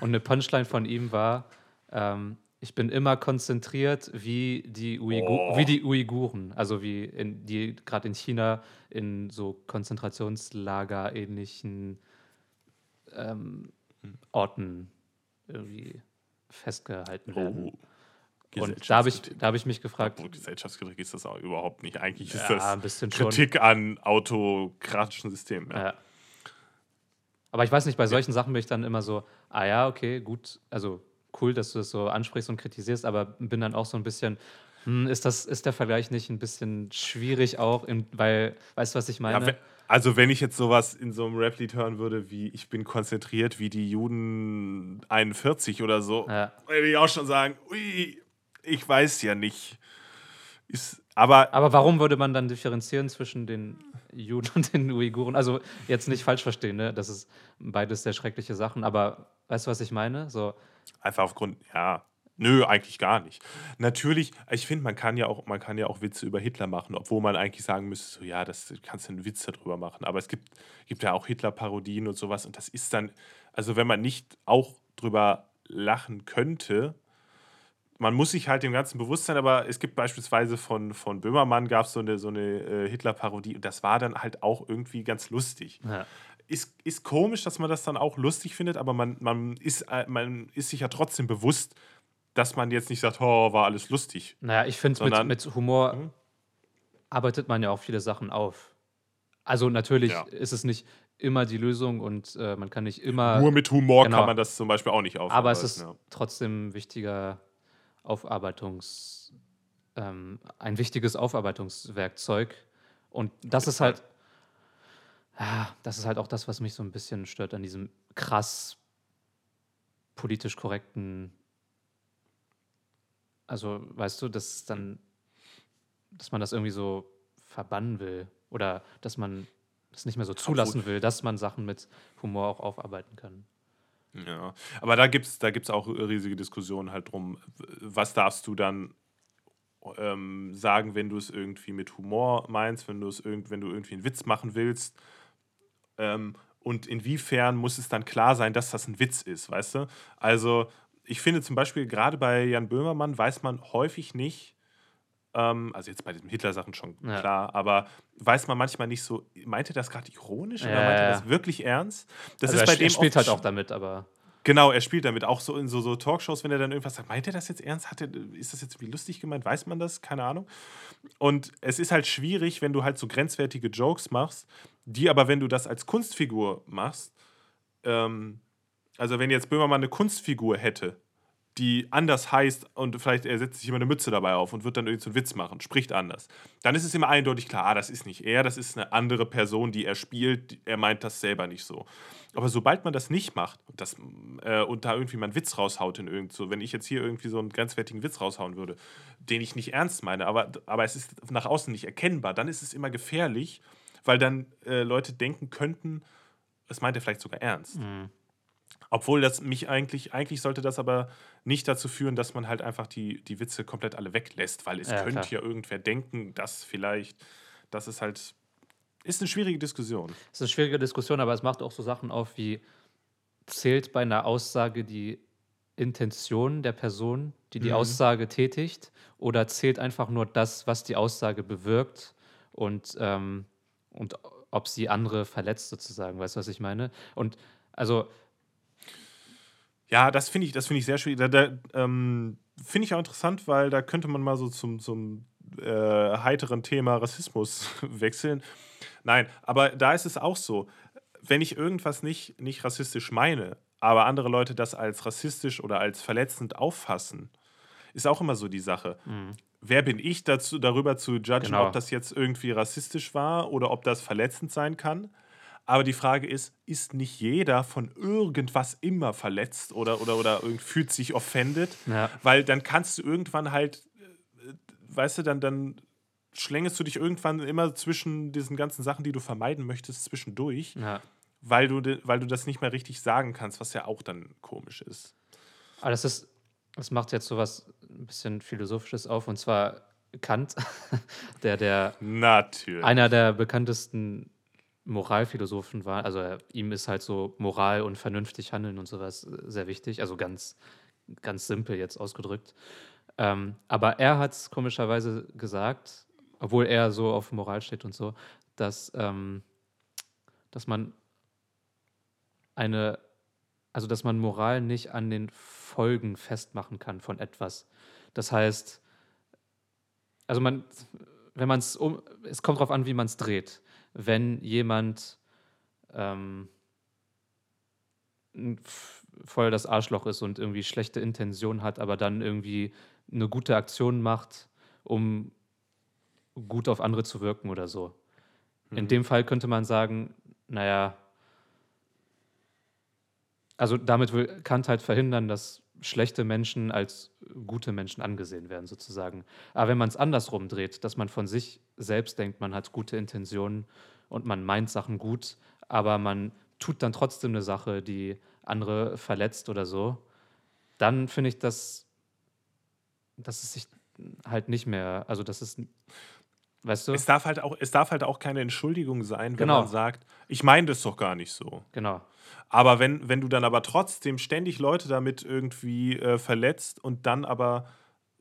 und eine Punchline von ihm war, ähm, ich bin immer konzentriert wie die, Uigu Oh. wie die Uiguren, also wie in, die gerade in China in so Konzentrationslager ähnlichen ähm, Orten irgendwie festgehalten werden. Oh, und da habe ich, da hab ich mich gefragt, Obwohl, Gesellschaftskritik ist das auch überhaupt nicht. Eigentlich ist Ja, das bisschen schon. Kritik an autokratischen Systemen. Ja. Ja. Aber ich weiß nicht, bei solchen Sachen bin ich dann immer so, ah ja, okay, gut, also cool, dass du das so ansprichst und kritisierst, aber bin dann auch so ein bisschen, hm, ist, das, ist der Vergleich nicht ein bisschen schwierig auch, in, weil, weißt du, was ich meine? Ja, we- also wenn ich jetzt sowas in so einem Rap-Lied hören würde, wie ich bin konzentriert wie die Juden 41 oder so, würde ich auch schon sagen, ui, ich weiß ja nicht. Ist, aber Aber warum würde man dann differenzieren zwischen den Juden und den Uiguren? Also jetzt nicht falsch verstehen, ne? Das ist beides sehr schreckliche Sachen, aber weißt du, was ich meine? So, einfach aufgrund, ja, nö, eigentlich gar nicht. Natürlich, ich finde, man kann ja auch, man kann ja auch Witze über Hitler machen, obwohl man eigentlich sagen müsste, so ja, das kannst du einen Witz darüber machen. Aber es gibt, gibt ja auch Hitler-Parodien und sowas und das ist dann, also wenn man nicht auch drüber lachen könnte, man muss sich halt dem Ganzen bewusst sein, aber es gibt beispielsweise von, von Böhmermann gab es so eine, so eine äh, Hitler-Parodie und das war dann halt auch irgendwie ganz lustig ja. ist, ist komisch, dass man das dann auch lustig findet, aber man, man, ist, äh, man ist sich ja trotzdem bewusst, dass man jetzt nicht sagt, oh, war alles lustig. Naja, ich finde, mit, mit Humor Mhm. arbeitet man ja auch viele Sachen auf. Also natürlich Ja. ist es nicht immer die Lösung und äh, man kann nicht immer, Nur mit Humor genau. kann man das zum Beispiel auch nicht aufarbeiten. aber es ist ja. trotzdem wichtiger Aufarbeitungs, ähm, ein wichtiges Aufarbeitungswerkzeug. Und das ist halt, das ist halt auch das, was mich so ein bisschen stört an diesem krass politisch korrekten, also weißt du, dass dann, dass man das irgendwie so verbannen will oder dass man es nicht mehr so zulassen will, dass man Sachen mit Humor auch aufarbeiten kann. Ja, aber da gibt es da gibt's auch riesige Diskussionen halt drum, was darfst du dann ähm, sagen, wenn du es irgendwie mit Humor meinst, wenn du es irgend, wenn du irgendwie einen Witz machen willst. Ähm, und inwiefern muss es dann klar sein, dass das ein Witz ist, weißt du? Also, ich finde zum Beispiel, gerade bei Jan Böhmermann weiß man häufig nicht, ähm, also jetzt bei den Hitler-Sachen schon Ja. klar, aber weiß man manchmal nicht so, meint er das gerade ironisch oder Ja, meint er ja. das wirklich ernst? Das also ist er, bei dem spielt halt auch damit, aber Genau, er spielt damit auch so in so, so Talkshows, wenn er dann irgendwas sagt, meint er das jetzt ernst? Hat er, ist das jetzt wie lustig gemeint? Weiß man das? Keine Ahnung. Und es ist halt schwierig, wenn du halt so grenzwertige Jokes machst, die aber, wenn du das als Kunstfigur machst, ähm, also wenn jetzt Böhmermann eine Kunstfigur hätte, die anders heißt und vielleicht er setzt sich immer eine Mütze dabei auf und wird dann irgendwie so einen Witz machen, spricht anders. Dann ist es immer eindeutig klar, ah, das ist nicht er, das ist eine andere Person, die er spielt, er meint das selber nicht so. Aber sobald man das nicht macht und, das, äh, und da irgendwie mal einen Witz raushaut in irgend so, wenn ich jetzt hier irgendwie so einen grenzwertigen Witz raushauen würde, den ich nicht ernst meine, aber, aber es ist nach außen nicht erkennbar, dann ist es immer gefährlich, weil dann äh, Leute denken könnten, es meint er vielleicht sogar ernst. Mhm. Obwohl das mich eigentlich, eigentlich sollte das aber nicht dazu führen, dass man halt einfach die, die Witze komplett alle weglässt, weil es ja, könnte klar. ja irgendwer denken, dass vielleicht, das ist halt, ist eine schwierige Diskussion. Es ist eine schwierige Diskussion, aber es macht auch so Sachen auf wie, zählt bei einer Aussage die Intention der Person, die die mhm. Aussage tätigt, oder zählt einfach nur das, was die Aussage bewirkt und, ähm, und ob sie andere verletzt sozusagen, weißt du, was ich meine? Und also ja, das finde ich, find ich sehr schwierig. Da, da ähm, finde ich auch interessant, weil da könnte man mal so zum, zum äh, heiteren Thema Rassismus wechseln. Nein, aber da ist es auch so, wenn ich irgendwas nicht, nicht rassistisch meine, aber andere Leute das als rassistisch oder als verletzend auffassen, ist auch immer so die Sache. Mhm. Wer bin ich dazu, darüber zu judgen, genau. ob das jetzt irgendwie rassistisch war oder ob das verletzend sein kann? Aber die Frage ist, ist nicht jeder von irgendwas immer verletzt oder, oder, oder fühlt sich offended? Ja. Weil dann kannst du irgendwann halt, äh, weißt du, dann, dann schlängelst du dich irgendwann immer zwischen diesen ganzen Sachen, die du vermeiden möchtest, zwischendurch, ja. weil, du, weil du das nicht mehr richtig sagen kannst, was ja auch dann komisch ist. Aber das ist, das macht jetzt so was ein bisschen Philosophisches auf, und zwar Kant, der, der Natürlich. einer der bekanntesten Moralphilosophen war. Also ihm ist halt so Moral und vernünftig handeln und sowas sehr wichtig. Also ganz, ganz simpel jetzt ausgedrückt. Ähm, aber er hat es komischerweise gesagt, obwohl er so auf Moral steht und so, dass, ähm, dass man eine, also dass man Moral nicht an den Folgen festmachen kann von etwas. Das heißt, also man, wenn man es um, es kommt darauf an, wie man es dreht wenn jemand ähm, voll das Arschloch ist und irgendwie schlechte Intentionen hat, aber dann irgendwie eine gute Aktion macht, um gut auf andere zu wirken oder so. Mhm. In dem Fall könnte man sagen, naja, also damit will Kant halt verhindern, dass schlechte Menschen als gute Menschen angesehen werden, sozusagen. Aber wenn man es andersrum dreht, dass man von sich selbst denkt, man hat gute Intentionen und man meint Sachen gut, aber man tut dann trotzdem eine Sache, die andere verletzt oder so, dann finde ich, dass, dass es sich halt nicht mehr, also das ist, weißt du? Es darf halt auch, es darf halt auch keine Entschuldigung sein, wenn genau. man sagt, ich meine das doch gar nicht so. Genau. Aber wenn, wenn du dann aber trotzdem ständig Leute damit irgendwie äh, verletzt und dann aber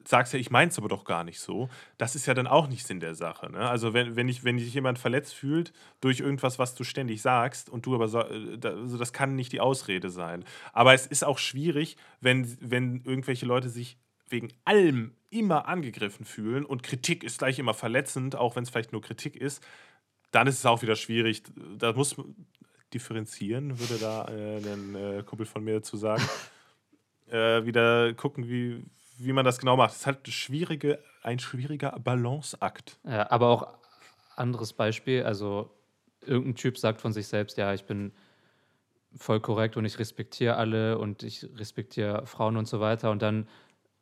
sagst ja, ich meine es aber doch gar nicht so, das ist ja dann auch nicht Sinn der Sache. Ne? Also wenn, wenn, ich, wenn sich jemand verletzt fühlt durch irgendwas, was du ständig sagst und du aber so, äh, also das kann nicht die Ausrede sein. Aber es ist auch schwierig, wenn, wenn irgendwelche Leute sich wegen allem immer angegriffen fühlen und Kritik ist gleich immer verletzend, auch wenn es vielleicht nur Kritik ist, dann ist es auch wieder schwierig. Da muss differenzieren, würde da äh, ein äh, Kumpel von mir dazu sagen. äh, wieder gucken, wie, wie man das genau macht. Es ist halt schwierige, ein schwieriger Balanceakt. Ja, aber auch anderes Beispiel, also irgendein Typ sagt von sich selbst, ja, ich bin voll korrekt und ich respektiere alle und ich respektiere Frauen und so weiter und dann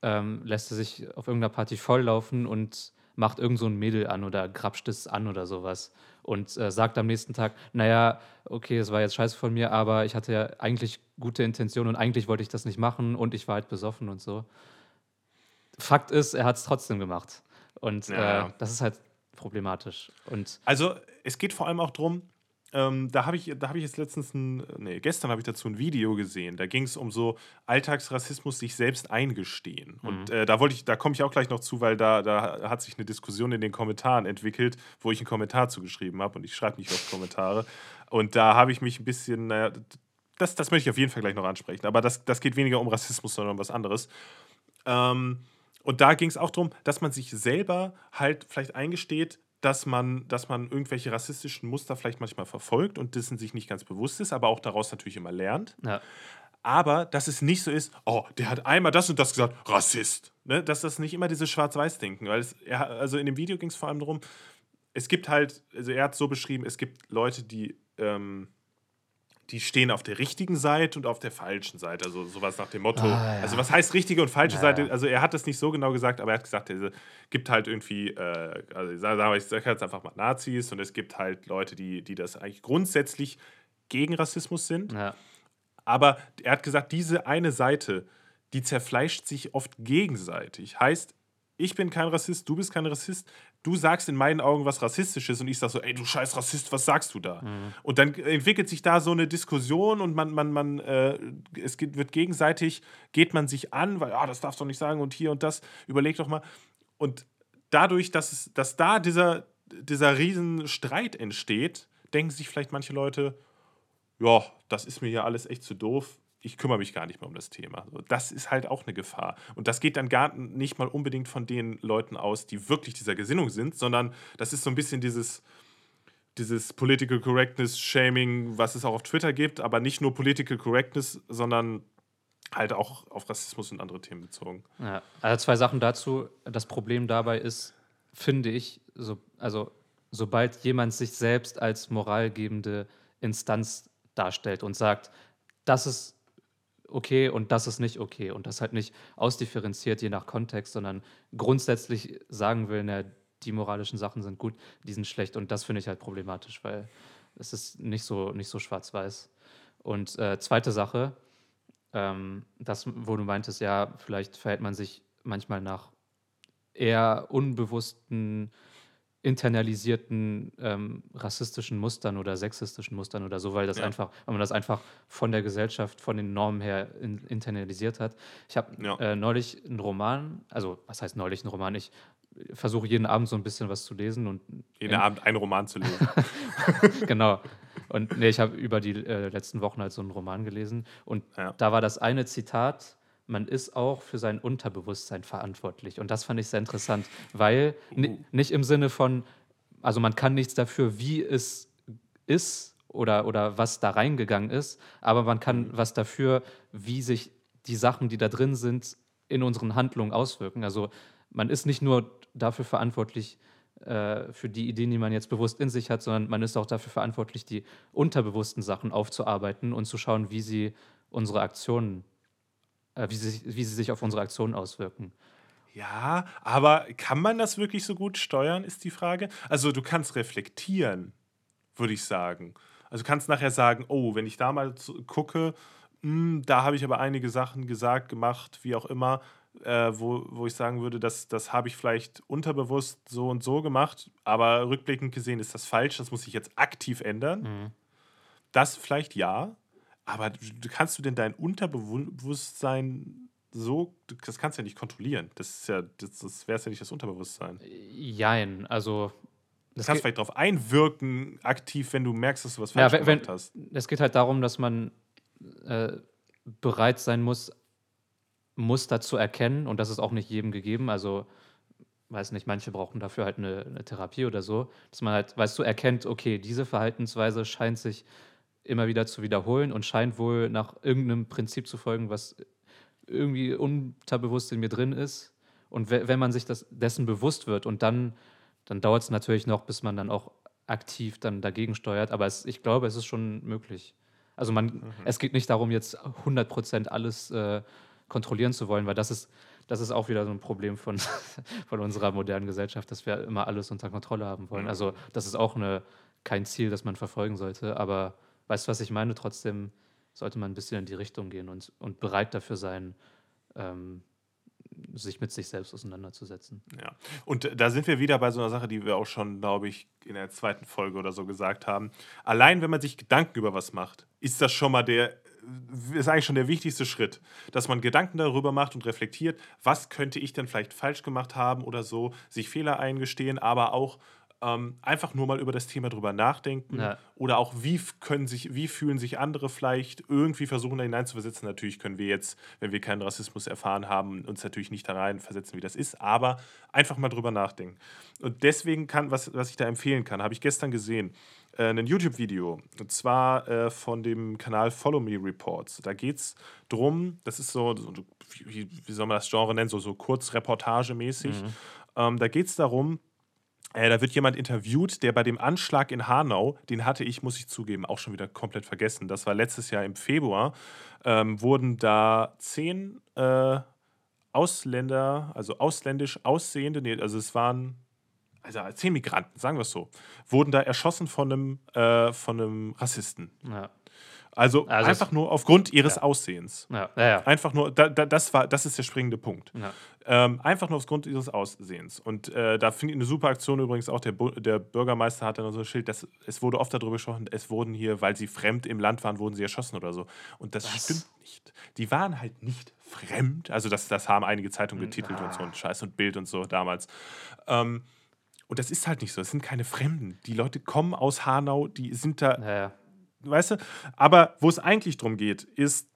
ähm, lässt er sich auf irgendeiner Party volllaufen und macht irgend so ein Mädel an oder grapscht es an oder sowas und äh, sagt am nächsten Tag, naja, okay, es war jetzt scheiße von mir, aber ich hatte ja eigentlich gute Intentionen und eigentlich wollte ich das nicht machen und ich war halt besoffen und so. Fakt ist, er hat es trotzdem gemacht. Und ja. äh, das ist halt problematisch. Und also es geht vor allem auch darum, ähm, da habe ich, hab ich jetzt letztens, ein, nee, gestern habe ich dazu ein Video gesehen. Da ging es um so Alltagsrassismus sich selbst eingestehen. Mhm. Und äh, da wollte ich, da komme ich auch gleich noch zu, weil da, da hat sich eine Diskussion in den Kommentaren entwickelt, wo ich einen Kommentar zugeschrieben habe und ich schreibe nicht oft Kommentare. Und da habe ich mich ein bisschen, naja, das, das möchte ich auf jeden Fall gleich noch ansprechen. Aber das, das geht weniger um Rassismus, sondern um was anderes. Ähm, und da ging es auch darum, dass man sich selber halt vielleicht eingesteht, dass man, dass man irgendwelche rassistischen Muster vielleicht manchmal verfolgt und dessen sich nicht ganz bewusst ist, aber auch daraus natürlich immer lernt. Ja. Aber dass es nicht so ist, oh, der hat einmal das und das gesagt, Rassist. Ne? Dass das nicht immer dieses Schwarz-Weiß-Denken, weil es, er, also in dem Video ging es vor allem darum, es gibt halt, also er hat es so beschrieben, es gibt Leute, die, ähm, die stehen auf der richtigen Seite und auf der falschen Seite. Also sowas nach dem Motto. Ah, ja. Also was heißt richtige und falsche Ja, Seite? Also er hat das nicht so genau gesagt, aber er hat gesagt, es gibt halt irgendwie, äh, also ich sage ich sag jetzt einfach mal Nazis und es gibt halt Leute, die, die das eigentlich grundsätzlich gegen Rassismus sind. Ja. Aber er hat gesagt, diese eine Seite, die zerfleischt sich oft gegenseitig. Heißt, ich bin kein Rassist, du bist kein Rassist. Du sagst in meinen Augen was Rassistisches und ich sag so, ey, du scheiß Rassist, was sagst du da? Und dann entwickelt sich da so eine Diskussion und man, man, man, äh, es geht, wird gegenseitig, geht man sich an, weil, ah, das darfst du nicht sagen und hier und das, überleg doch mal. Und dadurch, dass, es, dass da dieser, dieser riesen Streit entsteht, denken sich vielleicht manche Leute, ja, das ist mir ja alles echt zu doof. Ich kümmere mich gar nicht mehr um das Thema. Das ist halt auch eine Gefahr. Und das geht dann gar nicht mal unbedingt von den Leuten aus, die wirklich dieser Gesinnung sind, sondern das ist so ein bisschen dieses, dieses Political Correctness Shaming, was es auch auf Twitter gibt, aber nicht nur Political Correctness, sondern halt auch auf Rassismus und andere Themen bezogen. Ja, also zwei Sachen dazu. Das Problem dabei ist, finde ich, so, also sobald jemand sich selbst als moralgebende Instanz darstellt und sagt, das ist okay und das ist nicht okay und das halt nicht ausdifferenziert je nach Kontext, sondern grundsätzlich sagen will, na, die moralischen Sachen sind gut, die sind schlecht und das finde ich halt problematisch, weil es ist nicht so, nicht so schwarz-weiß. Und äh, zweite Sache, ähm, das, wo du meintest, ja, vielleicht verhält man sich manchmal nach eher unbewussten, internalisierten ähm, rassistischen Mustern oder sexistischen Mustern oder so, weil das Ja. einfach, weil man das einfach von der Gesellschaft, von den Normen her in, internalisiert hat. Ich habe Ja. äh, neulich einen Roman, also was heißt neulich einen Roman? Ich versuche jeden Abend so ein bisschen was zu lesen und Jeden in- Abend einen Roman zu lesen. genau. Und nee, ich habe über die äh, letzten Wochen halt so einen Roman gelesen und Ja. da war das eine Zitat, man ist auch für sein Unterbewusstsein verantwortlich. Und das fand ich sehr interessant, weil Uh. nicht im Sinne von, also man kann nichts dafür, wie es ist oder, oder was da reingegangen ist, aber man kann was dafür, wie sich die Sachen, die da drin sind, in unseren Handlungen auswirken. Also man ist nicht nur dafür verantwortlich, äh, für die Ideen, die man jetzt bewusst in sich hat, sondern man ist auch dafür verantwortlich, die unterbewussten Sachen aufzuarbeiten und zu schauen, wie sie unsere Aktionen, äh, wie, sie, wie sie sich auf unsere Aktionen auswirken. Ja, aber kann man das wirklich so gut steuern, ist die Frage. Also du kannst reflektieren, würde ich sagen. Also du kannst nachher sagen, oh, wenn ich da mal gucke, hm, da habe ich aber einige Sachen gesagt, gemacht, wie auch immer, äh, wo, wo ich sagen würde, das, das habe ich vielleicht unterbewusst so und so gemacht, aber rückblickend gesehen ist das falsch, das muss ich jetzt aktiv ändern. Das vielleicht ja, aber du- du- kannst du denn dein Unterbewusstsein so, das kannst du ja nicht kontrollieren. Das ist ja, das, das wäre ja nicht das Unterbewusstsein. Jein, also Du das kannst geht- vielleicht darauf einwirken, aktiv, wenn du merkst, dass du was Ja, falsch wenn, wenn, gemacht hast. es geht halt darum, dass man äh, bereit sein muss, Muster zu erkennen und das ist auch nicht jedem gegeben. Also, weiß nicht, manche brauchen dafür halt eine, eine Therapie oder so, dass man halt, weißt du, erkennt, okay, diese Verhaltensweise scheint sich immer wieder zu wiederholen und scheint wohl nach irgendeinem Prinzip zu folgen, was irgendwie unterbewusst in mir drin ist. Und we- wenn man sich das, dessen bewusst wird und dann, dann dauert es natürlich noch, bis man dann auch aktiv dann dagegen steuert. Aber es, ich glaube, es ist schon möglich. Also man, es geht nicht darum, jetzt 100% alles äh, kontrollieren zu wollen, weil das ist, das ist auch wieder so ein Problem von, von unserer modernen Gesellschaft, dass wir immer alles unter Kontrolle haben wollen. Also das ist auch eine, kein Ziel, das man verfolgen sollte. Aber weißt du, was ich meine? Trotzdem sollte man ein bisschen in die Richtung gehen und, und bereit dafür sein, ähm, sich mit sich selbst auseinanderzusetzen. Ja. Und da sind wir wieder bei so einer Sache, die wir auch schon, glaube ich, in der zweiten Folge oder so gesagt haben. Allein, wenn man sich Gedanken über was macht, ist das schon mal der, ist eigentlich schon der wichtigste Schritt, dass man Gedanken darüber macht und reflektiert, was könnte ich denn vielleicht falsch gemacht haben oder so, sich Fehler eingestehen, aber auch ähm, einfach nur mal über das Thema drüber nachdenken Ja. oder auch wie können sich, wie fühlen sich andere vielleicht irgendwie versuchen da hineinzuversetzen. Natürlich können wir jetzt, wenn wir keinen Rassismus erfahren haben, uns natürlich nicht da rein versetzen, wie das ist, aber einfach mal drüber nachdenken. Und deswegen kann, was, was ich da empfehlen kann, habe ich gestern gesehen, äh, ein YouTube-Video und zwar äh, von dem Kanal Follow Me Reports. Da geht es drum, das ist so, wie, wie soll man das Genre nennen, so, so Kurzreportagemäßig. Ähm, da geht es darum, äh, da wird jemand interviewt, der bei dem Anschlag in Hanau, den hatte ich, muss ich zugeben, auch schon wieder komplett vergessen. Das war letztes Jahr im Februar, ähm, wurden da zehn äh, Ausländer, also ausländisch aussehende, nee, also es waren also zehn Migranten, sagen wir es so, wurden da erschossen von einem, äh, von einem Rassisten. Ja. Also, Also einfach nur aufgrund ihres Ja. Aussehens. Ja, ja. Einfach nur, da, da, das, war, das ist der springende Punkt. ja. Ähm, einfach nur aufgrund ihres Aussehens. Und äh, da finde ich eine super Aktion übrigens auch, der, Bu der Bürgermeister hat dann so ein Schild, dass, es wurde oft darüber gesprochen, es wurden hier, weil sie fremd im Land waren, wurden sie erschossen oder so. Und das Was? stimmt nicht. Die waren halt nicht fremd. Also das, das haben einige Zeitungen Hm, getitelt und so ah. und Scheiß und Bild und so damals. Ähm, und das ist halt nicht so. Es sind keine Fremden. Die Leute kommen aus Hanau, die sind da. Weißt du? Aber wo es eigentlich drum geht, ist,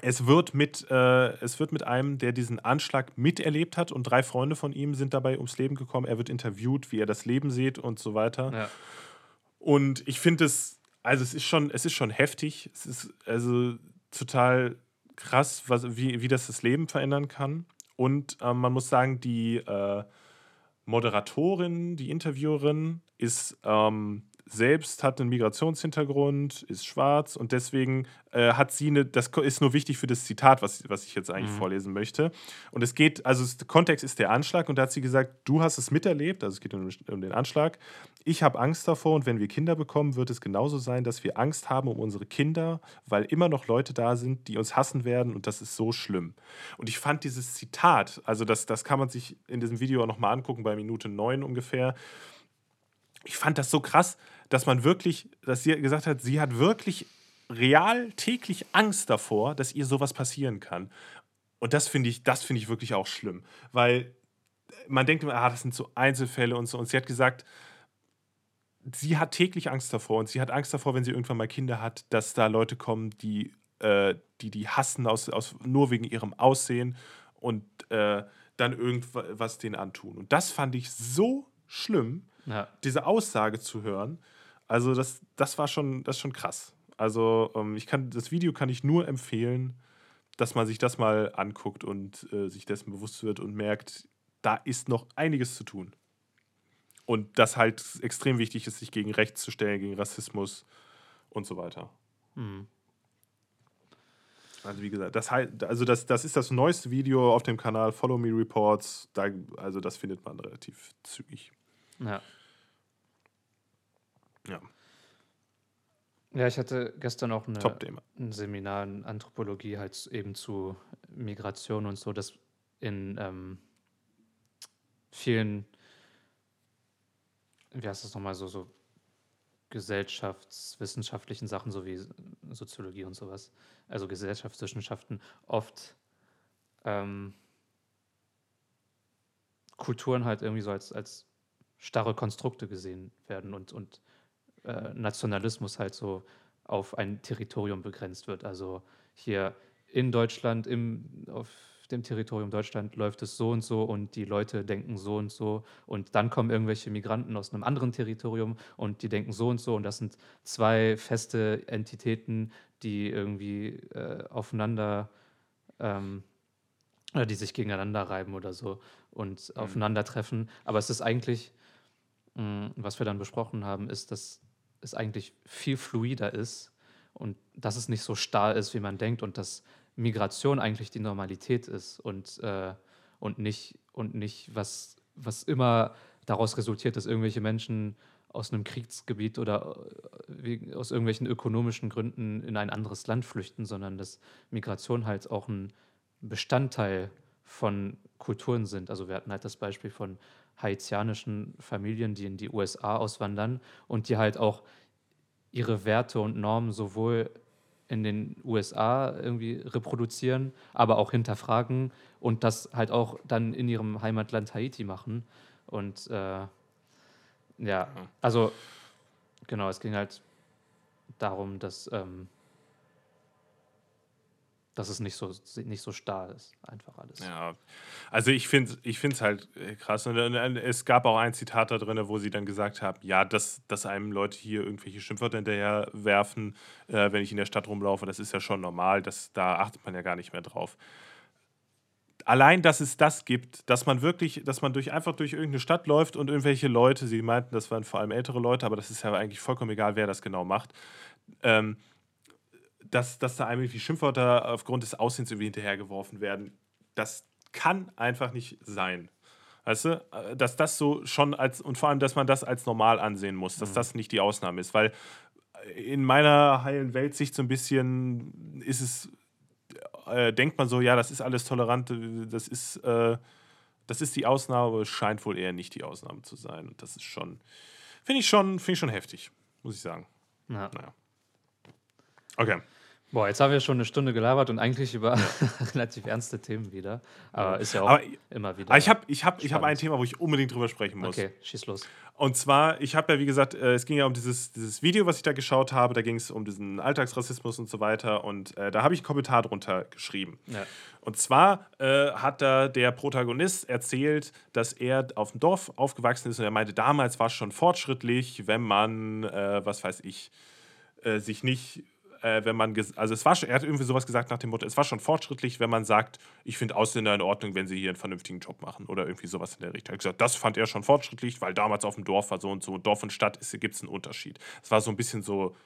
es wird, mit, äh, es wird mit einem, der diesen Anschlag miterlebt hat und drei Freunde von ihm sind dabei ums Leben gekommen. Er wird interviewt, wie er das Leben sieht und so weiter. ja. Und ich finde es, also es ist schon, es ist schon heftig. Es ist also total krass, was, wie, wie das das Leben verändern kann. Und ähm, man muss sagen, die äh, Moderatorin, die Interviewerin, ist ähm, selbst hat einen Migrationshintergrund, ist schwarz und deswegen äh, hat sie eine, das ist nur wichtig für das Zitat, was, was ich jetzt eigentlich Mhm. vorlesen möchte. Und es geht, also der Kontext ist der Anschlag und da hat sie gesagt, du hast es miterlebt, also es geht um, um den Anschlag. Ich habe Angst davor und wenn wir Kinder bekommen, wird es genauso sein, dass wir Angst haben um unsere Kinder, weil immer noch Leute da sind, die uns hassen werden und das ist so schlimm. Und ich fand dieses Zitat, also das, das kann man sich in diesem Video auch nochmal angucken, bei Minute 9 ungefähr. Ich fand das so krass, dass man wirklich, dass sie gesagt hat, sie hat wirklich real täglich Angst davor, dass ihr sowas passieren kann. Und das finde ich, das finde ich wirklich auch schlimm, weil man denkt immer, ah, das sind so Einzelfälle und so. Und sie hat gesagt, sie hat täglich Angst davor und sie hat Angst davor, wenn sie irgendwann mal Kinder hat, dass da Leute kommen, die äh, die, die hassen aus, aus, nur wegen ihrem Aussehen und äh, dann irgendwas denen antun. Und das fand ich so schlimm, ja. diese Aussage zu hören. Also das, das war schon, das ist schon krass. Also ähm, ich kann, das Video kann ich nur empfehlen, dass man sich das mal anguckt und äh, sich dessen bewusst wird und merkt, da ist noch einiges zu tun. Und das halt extrem wichtig ist, sich gegen Rechts zu stellen, gegen Rassismus und so weiter. Mhm. Also wie gesagt, das, also das, das ist das neueste Video auf dem Kanal Follow Me Reports. Da, also das findet man relativ zügig. ja. Ja, Ja, ich hatte gestern auch eine, ein Seminar in Anthropologie halt eben zu Migration und so, dass in ähm, vielen, wie heißt das nochmal, so, so gesellschaftswissenschaftlichen Sachen, so wie Soziologie und sowas, also Gesellschaftswissenschaften, oft ähm, Kulturen halt irgendwie so als, als starre Konstrukte gesehen werden und, und äh, Nationalismus halt so auf ein Territorium begrenzt wird. Also hier in Deutschland, im, auf dem Territorium Deutschland läuft es so und so und die Leute denken so und so und dann kommen irgendwelche Migranten aus einem anderen Territorium und die denken so und so und das sind zwei feste Entitäten, die irgendwie äh, aufeinander ähm, oder die sich gegeneinander reiben oder so und Mhm. aufeinandertreffen. Aber es ist eigentlich, mh, was wir dann besprochen haben, ist, dass es eigentlich viel fluider ist und dass es nicht so starr ist, wie man denkt und dass Migration eigentlich die Normalität ist und, äh, und nicht, und nicht was, was immer daraus resultiert, dass irgendwelche Menschen aus einem Kriegsgebiet oder äh, aus irgendwelchen ökonomischen Gründen in ein anderes Land flüchten, sondern dass Migration halt auch ein Bestandteil von Kulturen sind. Also wir hatten halt das Beispiel von haitianischen Familien, die in die USA auswandern und die halt auch ihre Werte und Normen sowohl in den USA irgendwie reproduzieren, aber auch hinterfragen und das halt auch dann in ihrem Heimatland Haiti machen. Und äh, Ja, also genau, es ging halt darum, dass, ähm, dass es nicht so, nicht so starr ist, einfach alles. Ja, also ich finde es halt äh, krass. Und es gab auch ein Zitat da drin, wo sie dann gesagt haben, ja, dass, dass einem Leute hier irgendwelche Schimpfwörter hinterher werfen, äh, wenn ich in der Stadt rumlaufe, das ist ja schon normal, das, da achtet man ja gar nicht mehr drauf. Allein, dass es das gibt, dass man wirklich, dass man durch, einfach durch irgendeine Stadt läuft und irgendwelche Leute, sie meinten, das waren vor allem ältere Leute, aber das ist ja eigentlich vollkommen egal, wer das genau macht, ähm, dass, dass da einem irgendwie Schimpfwörter aufgrund des Aussehens irgendwie hinterhergeworfen werden, das kann einfach nicht sein. Weißt du, Äh, dass das so schon als, und vor allem, dass man das als normal ansehen muss, dass das nicht die Ausnahme ist, weil in meiner heilen Weltsicht so ein bisschen ist es, äh, denkt man so, ja, das ist alles tolerant, äh, das ist, äh, das ist die Ausnahme, aber es scheint wohl eher nicht die Ausnahme zu sein. Und das ist schon, finde ich schon, finde ich schon heftig, muss ich sagen. Ja. Naja. Okay. Boah, jetzt haben wir schon eine Stunde gelabert und eigentlich über relativ ernste Themen wieder. Aber ist ja auch Aber- immer wieder. Ich habe ich hab, ich hab ein. Thema, wo ich unbedingt drüber sprechen muss. Okay, schieß los. Und zwar, ich habe ja, wie gesagt, äh, es ging ja um dieses, dieses Video, was ich da geschaut habe. Da ging es um diesen Alltagsrassismus und so weiter. Und äh, da habe ich einen Kommentar drunter geschrieben. Ja. Und zwar äh, hat da der Protagonist erzählt, dass er auf dem Dorf aufgewachsen ist und er meinte, damals war es schon fortschrittlich, wenn man, äh, was weiß ich, äh, sich nicht, äh, wenn man, also es war schon, er hat irgendwie sowas gesagt nach dem Motto, es war schon fortschrittlich, wenn man sagt, ich finde Ausländer in Ordnung, wenn sie hier einen vernünftigen Job machen oder irgendwie sowas in der Richtung. Er hat gesagt, das fand er schon fortschrittlich, weil damals auf dem Dorf war so und so, Dorf und Stadt gibt es einen Unterschied. Es war so ein bisschen so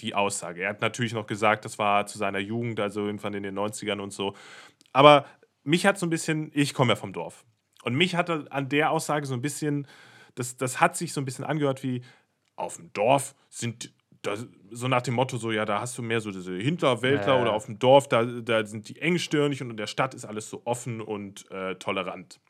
die Aussage. Er hat natürlich noch gesagt, das war zu seiner Jugend, also irgendwann in den 90ern und so. Aber mich hat so ein bisschen, ich komme ja vom Dorf. Und mich hatte an der Aussage so ein bisschen, das, das hat sich so ein bisschen angehört wie, auf dem Dorf sind, da, so nach dem Motto, so, ja, da hast du mehr so diese Hinterwäldler ja. oder auf dem Dorf, da, da sind die engstirnig und in der Stadt ist alles so offen und äh, tolerant.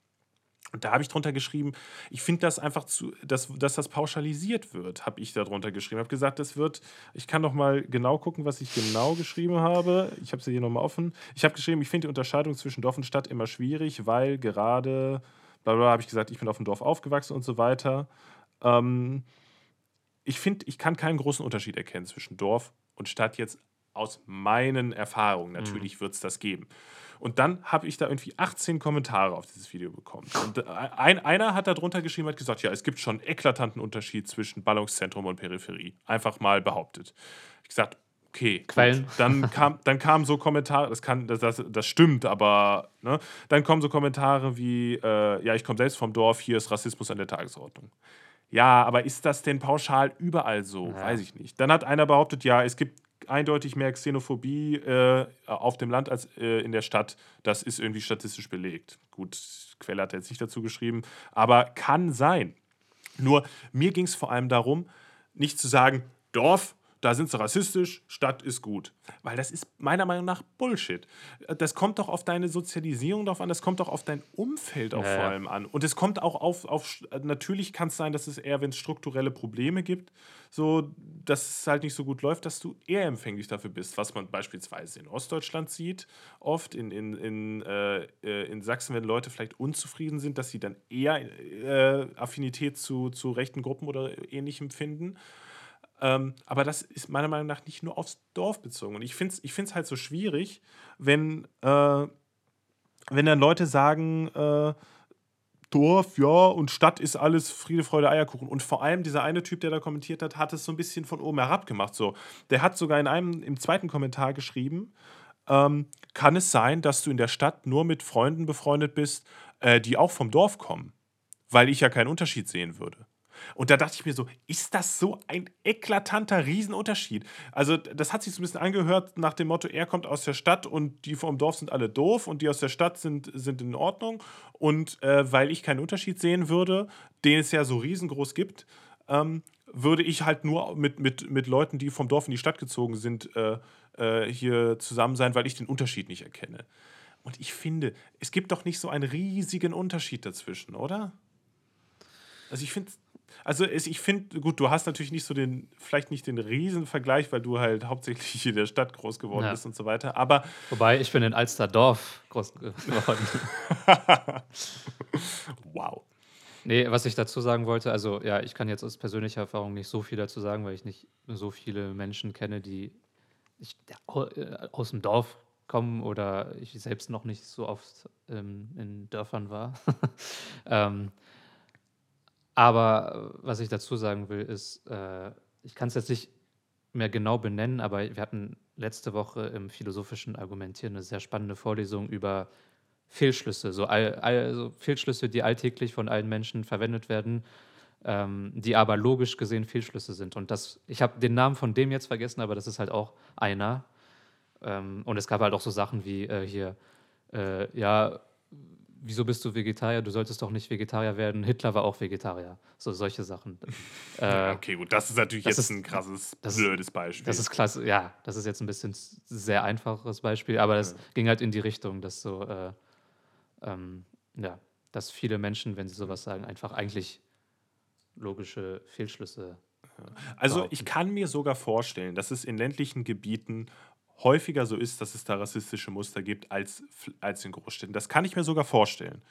Und da habe ich drunter geschrieben, ich finde das einfach zu, dass, dass das pauschalisiert wird, habe ich da drunter geschrieben. habe gesagt, das wird, ich kann noch mal genau gucken, was ich genau geschrieben habe. Ich habe sie hier nochmal offen. Ich habe geschrieben, ich finde die Unterscheidung zwischen Dorf und Stadt immer schwierig, weil gerade, bla bla, habe ich gesagt, ich bin auf dem Dorf aufgewachsen und so weiter. Ähm, ich finde, ich kann keinen großen Unterschied erkennen zwischen Dorf und Stadt jetzt aus meinen Erfahrungen. Natürlich wird es das geben. Und dann habe ich da irgendwie 18 Kommentare auf dieses Video bekommen. Und äh, ein, einer hat da drunter geschrieben, hat gesagt, ja, es gibt schon eklatanten Unterschied zwischen Ballungszentrum und Peripherie. Einfach mal behauptet. Ich gesagt, okay. gut. Quellen? Dann kam, dann kamen so Kommentare, das, kann, das, das, das stimmt, aber ne? dann kommen so Kommentare wie, äh, ja, ich komme selbst vom Dorf, hier ist Rassismus an der Tagesordnung. Ja, aber ist das denn pauschal überall so? Ja. Weiß ich nicht. Dann hat einer behauptet, ja, es gibt eindeutig mehr Xenophobie äh, auf dem Land als äh, in der Stadt. Das ist irgendwie statistisch belegt. Gut, Quelle hat er jetzt nicht dazu geschrieben, aber kann sein. Nur mir ging es vor allem darum, nicht zu sagen, Dorf, da sind sie rassistisch, Stadt ist gut. Weil das ist meiner Meinung nach Bullshit. Das kommt doch auf deine Sozialisierung drauf an, das kommt doch auf dein Umfeld auch Ja, vor allem an. Und es kommt auch auf, auf natürlich kann es sein, dass es eher, wenn es strukturelle Probleme gibt, so, dass es halt nicht so gut läuft, dass du eher empfänglich dafür bist, was man beispielsweise in Ostdeutschland sieht, oft in, in, in, äh, äh, in Sachsen, wenn Leute vielleicht unzufrieden sind, dass sie dann eher äh, Affinität zu, zu rechten Gruppen oder ähnlichem finden. Ähm, aber das ist meiner Meinung nach nicht nur aufs Dorf bezogen. Und ich finde es ich find's halt so schwierig, wenn, äh, wenn dann Leute sagen, äh, Dorf, ja, und Stadt ist alles Friede, Freude, Eierkuchen. Und vor allem dieser eine Typ, der da kommentiert hat, hat es so ein bisschen von oben herab gemacht. So. Der hat sogar in einem, im zweiten Kommentar geschrieben, ähm, kann es sein, dass du in der Stadt nur mit Freunden befreundet bist, äh, die auch vom Dorf kommen? Weil ich ja keinen Unterschied sehen würde. Und da dachte ich mir so, ist das so ein eklatanter Riesenunterschied? Also, das hat sich so ein bisschen angehört nach dem Motto, er kommt aus der Stadt und die vom Dorf sind alle doof und die aus der Stadt sind, sind in Ordnung. Und äh, weil ich keinen Unterschied sehen würde, den es ja so riesengroß gibt, ähm, würde ich halt nur mit, mit, mit Leuten, die vom Dorf in die Stadt gezogen sind, äh, äh, hier zusammen sein, weil ich den Unterschied nicht erkenne. Und ich finde, es gibt doch nicht so einen riesigen Unterschied dazwischen, oder? Also ich finde, also es, ich finde, gut, du hast natürlich nicht so den, vielleicht nicht den Riesenvergleich, weil du halt hauptsächlich in der Stadt groß geworden Ja. bist und so weiter. Aber Wobei, ich bin in Alsterdorf groß geworden. wow. Nee, was ich dazu sagen wollte, also ja, ich kann jetzt aus persönlicher Erfahrung nicht so viel dazu sagen, weil ich nicht so viele Menschen kenne, die ich, äh, aus dem Dorf kommen oder ich selbst noch nicht so oft ähm, in Dörfern war. ähm, aber äh, was ich dazu sagen will, ist, äh, ich kann es jetzt nicht mehr genau benennen, aber wir hatten letzte Woche im philosophischen Argumentieren eine sehr spannende Vorlesung über Fehlschlüsse, so, all, all, so Fehlschlüsse, die alltäglich von allen Menschen verwendet werden, ähm, die aber logisch gesehen Fehlschlüsse sind. Und das, ich habe den Namen von dem jetzt vergessen, aber das ist halt auch einer. Ähm, und es gab halt auch so Sachen wie äh, hier, äh, ja, wieso bist du Vegetarier? Du solltest doch nicht Vegetarier werden. Hitler war auch Vegetarier. So solche Sachen. Ja, äh, okay, gut, das ist natürlich das jetzt ist- ein krasses, das- blödes Beispiel. das ist klasse, ja, das ist jetzt ein bisschen sehr einfaches Beispiel, aber das ging halt in die Richtung, dass so, äh, ähm, ja, dass viele Menschen, wenn sie sowas sagen, einfach eigentlich logische Fehlschlüsse. Also ich kann mir sogar vorstellen, dass es in ländlichen Gebieten häufiger so ist, dass es da rassistische Muster gibt als, als in Großstädten. Das kann ich mir sogar vorstellen.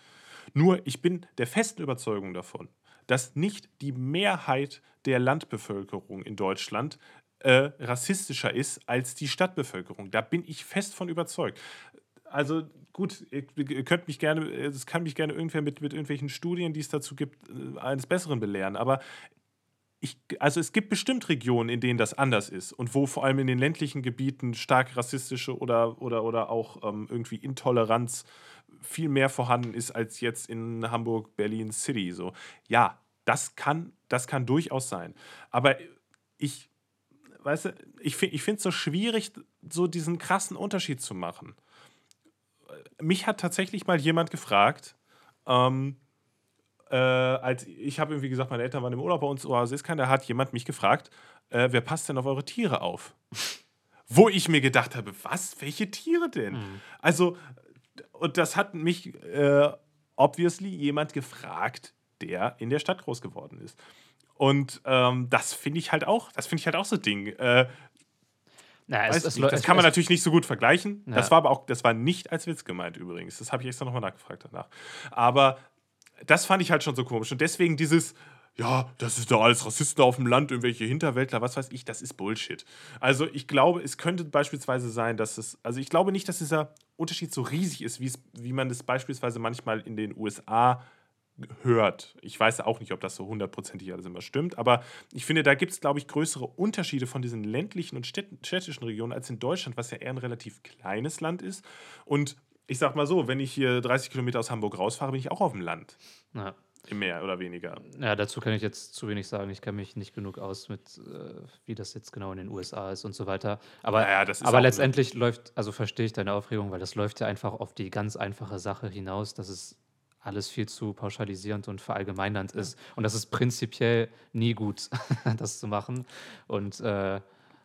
Nur ich bin der festen Überzeugung davon, dass nicht die Mehrheit der Landbevölkerung in Deutschland äh, rassistischer ist als die Stadtbevölkerung. Da bin ich fest von überzeugt. Also gut, ihr könnt mich gerne, es kann mich gerne irgendwer mit, mit irgendwelchen Studien, die es dazu gibt, äh, eines Besseren belehren. Aber ich, also es gibt bestimmt Regionen, in denen das anders ist und wo vor allem in den ländlichen Gebieten stark rassistische oder, oder, oder auch ähm, irgendwie Intoleranz viel mehr vorhanden ist als jetzt in Hamburg, Berlin City. So. Ja, das kann, das kann durchaus sein. Aber ich, weißt du, ich, ich finde es so schwierig, so diesen krassen Unterschied zu machen. Mich hat tatsächlich mal jemand gefragt, ähm, äh, als ich habe irgendwie gesagt, meine Eltern waren im Urlaub bei uns, oh, es ist keiner, hat jemand mich gefragt, äh, wer passt denn auf eure Tiere auf? Wo ich mir gedacht habe, was, welche Tiere denn? Also, und das hat mich äh, obviously jemand gefragt, der in der Stadt groß geworden ist. Und ähm, das finde ich halt auch, das finde ich halt auch so ein Ding. Äh, Na, weiß nicht, das kann man natürlich nicht so gut vergleichen. Das Ja. war aber auch, das war nicht als Witz gemeint übrigens. Das habe ich extra nochmal nachgefragt danach. Aber das fand ich halt schon so komisch. Und deswegen dieses, ja, das ist doch alles Rassisten auf dem Land, irgendwelche Hinterwäldler, was weiß ich, das ist Bullshit. Also ich glaube, es könnte beispielsweise sein, dass es, also ich glaube nicht, dass dieser Unterschied so riesig ist, wie, man das beispielsweise manchmal in den USA hört. Ich weiß auch nicht, ob das so hundertprozentig alles immer stimmt, aber ich finde, da gibt es, glaube ich, größere Unterschiede von diesen ländlichen und städt- städtischen Regionen als in Deutschland, was ja eher ein relativ kleines Land ist. Und ich sag mal so, wenn ich hier 30 Kilometer aus Hamburg rausfahre, bin ich auch auf dem Land. Ja. Mehr oder weniger. ja, dazu kann ich jetzt zu wenig sagen. Ich kenne mich nicht genug aus mit, äh, wie das jetzt genau in den USA ist und so weiter. Aber, auch aber letztendlich läuft, also verstehe ich deine Aufregung, weil das läuft ja einfach auf die ganz einfache Sache hinaus, dass es alles viel zu pauschalisierend und verallgemeinernd ist. Und das ist prinzipiell nie gut, das zu machen. Und äh,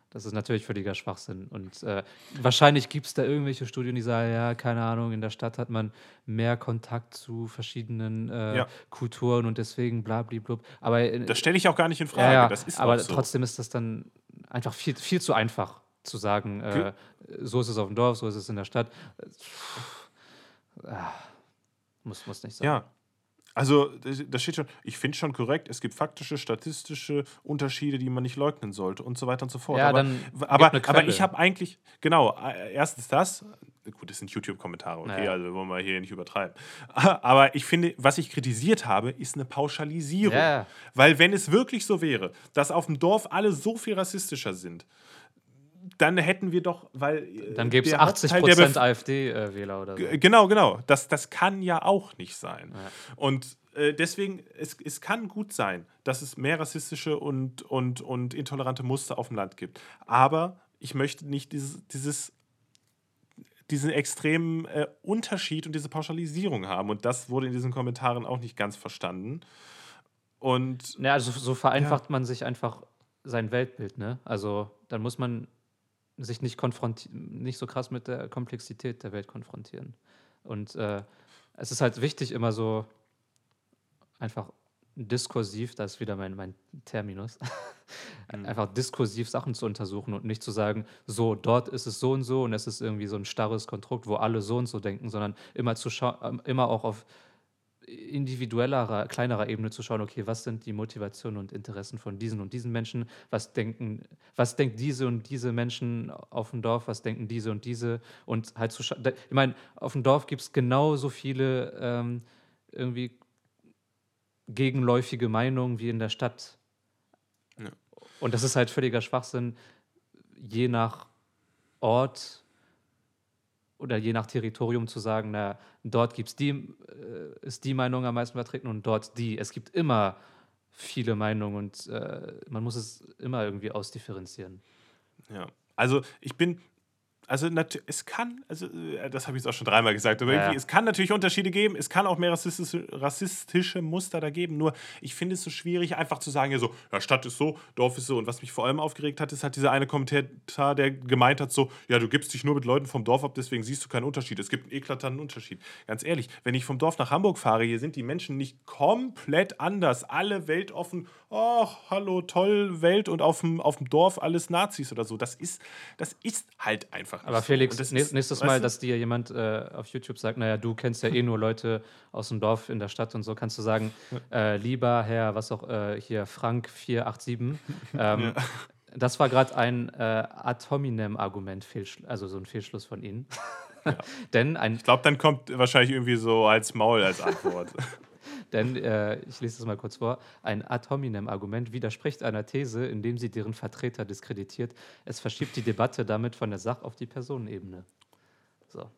das ist natürlich völliger Schwachsinn. Und äh, wahrscheinlich gibt es da irgendwelche Studien, die sagen, ja, keine Ahnung, in der Stadt hat man mehr Kontakt zu verschiedenen äh, Ja. Kulturen und deswegen blabliblub. Aber, äh, Das stelle ich auch gar nicht in Frage. ja, das ist aber so. trotzdem ist das dann einfach viel, viel zu einfach zu sagen, äh, so ist es auf dem Dorf, so ist es in der Stadt. Äh, ah, muss, muss nicht sein. Ja. Also, das das steht schon, ich finde schon korrekt, es gibt faktische, statistische Unterschiede, die man nicht leugnen sollte und so weiter und so fort. Ja, aber, dann aber, aber ich habe eigentlich, genau, äh, erstens das, gut, das sind YouTube-Kommentare, okay, Naja. also wollen wir hier nicht übertreiben. Aber ich finde, was ich kritisiert habe, ist eine Pauschalisierung. Ja. Weil wenn es wirklich so wäre, dass auf dem Dorf alle so viel rassistischer sind, dann hätten wir doch, weil. äh, Dann gäbe es der 80 Hauptteil der Bef- Prozent AfD-Wähler oder so. Genau, genau. Das, das kann ja auch nicht sein. Ja. Und äh, deswegen, es, es kann gut sein, dass es mehr rassistische und, und, und intolerante Muster auf dem Land gibt. Aber ich möchte nicht dieses, dieses, diesen extremen äh, Unterschied und diese Pauschalisierung haben. Und das wurde in diesen Kommentaren auch nicht ganz verstanden. Und Ja, also so vereinfacht man sich einfach sein Weltbild, ne? Also dann muss man sich nicht nicht so krass mit der Komplexität der Welt konfrontieren. Und äh, es ist halt wichtig, immer so einfach diskursiv, das ist wieder mein, mein Terminus, einfach diskursiv Sachen zu untersuchen und nicht zu sagen, so, dort ist es so und so und es ist irgendwie so ein starres Konstrukt, wo alle so und so denken, sondern immer zu schauen, immer auch auf individuellerer, kleinerer Ebene zu schauen, okay, was sind die Motivationen und Interessen von diesen und diesen Menschen, was denken, was denkt diese und diese Menschen auf dem Dorf, was denken diese und diese und halt zu schauen. Ich meine, auf dem Dorf gibt es genauso viele ähm, irgendwie gegenläufige Meinungen wie in der Stadt. Ja. Und das ist halt völliger Schwachsinn, je nach Ort oder je nach Territorium zu sagen, na, dort gibt's die, äh, ist die Meinung am meisten vertreten und dort die. Es gibt immer viele Meinungen und äh, man muss es immer irgendwie ausdifferenzieren. Ja. Also ich bin also es kann, also äh, das habe ich jetzt auch schon dreimal gesagt, aber ja. es kann natürlich Unterschiede geben, es kann auch mehr rassistische, rassistische Muster da geben, nur ich finde es so schwierig, einfach zu sagen, ja so, ja, Stadt ist so, Dorf ist so. Und was mich vor allem aufgeregt hat, ist halt dieser eine Kommentar, der gemeint hat, so, ja, du gibst dich nur mit Leuten vom Dorf ab, deswegen siehst du keinen Unterschied. Es gibt einen eklatanten Unterschied. Ganz ehrlich, wenn ich vom Dorf nach Hamburg fahre, hier sind die Menschen nicht komplett anders, alle weltoffen, ach, hallo, toll, Welt und auf dem, auf dem Dorf alles Nazis oder so. Das ist, das ist halt einfach einfach Aber Felix, so. nächstes Mal, dass dir jemand äh, auf YouTube sagt, naja, du kennst ja eh nur Leute aus dem Dorf in der Stadt und so, kannst du sagen, äh, lieber Herr, was auch äh, hier, Frank 487, ähm, ja. das war gerade ein äh, Ad hominem-Argument, also so ein Fehlschluss von Ihnen. Ja. Denn ein ich glaube, dann kommt wahrscheinlich irgendwie so als Maul als Antwort. Denn, äh, ich lese das mal kurz vor, ein ad hominem-Argument widerspricht einer These, indem sie deren Vertreter diskreditiert. Es verschiebt die Debatte damit von der Sach- auf die Personenebene. So.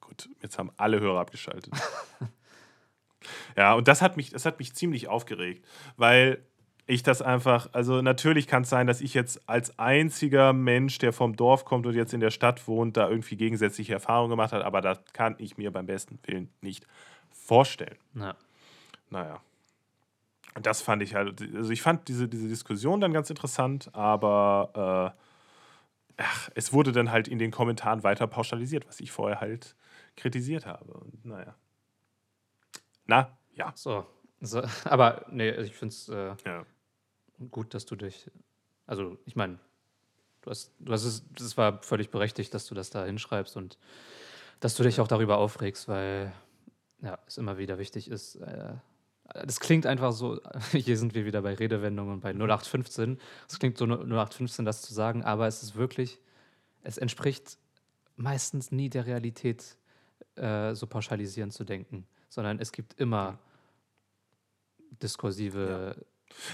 Gut, jetzt haben alle Hörer abgeschaltet. ja, und das hat, mich, das hat mich ziemlich aufgeregt, weil ich das einfach, also natürlich kann es sein, dass ich jetzt als einziger Mensch, der vom Dorf kommt und jetzt in der Stadt wohnt, da irgendwie gegensätzliche Erfahrungen gemacht hat, aber das kann ich mir beim besten Willen nicht vorstellen. Ja. Naja. Und das fand ich halt, also ich fand diese, diese Diskussion dann ganz interessant, aber äh, ach, es wurde dann halt in den Kommentaren weiter pauschalisiert, was ich vorher halt kritisiert habe. Und naja. Na, ja. So. so aber nee, ich finde es äh, ja. gut, dass du dich, also ich meine, du hast, du hast es, es war völlig berechtigt, dass du das da hinschreibst und dass du dich auch darüber aufregst, weil ja, es immer wieder wichtig ist, äh, das klingt einfach so, hier sind wir wieder bei Redewendungen bei 0815. Es klingt so 0815, das zu sagen, aber es ist wirklich, es entspricht meistens nie der Realität, äh, so pauschalisierend zu denken, sondern es gibt immer diskursive. Ja.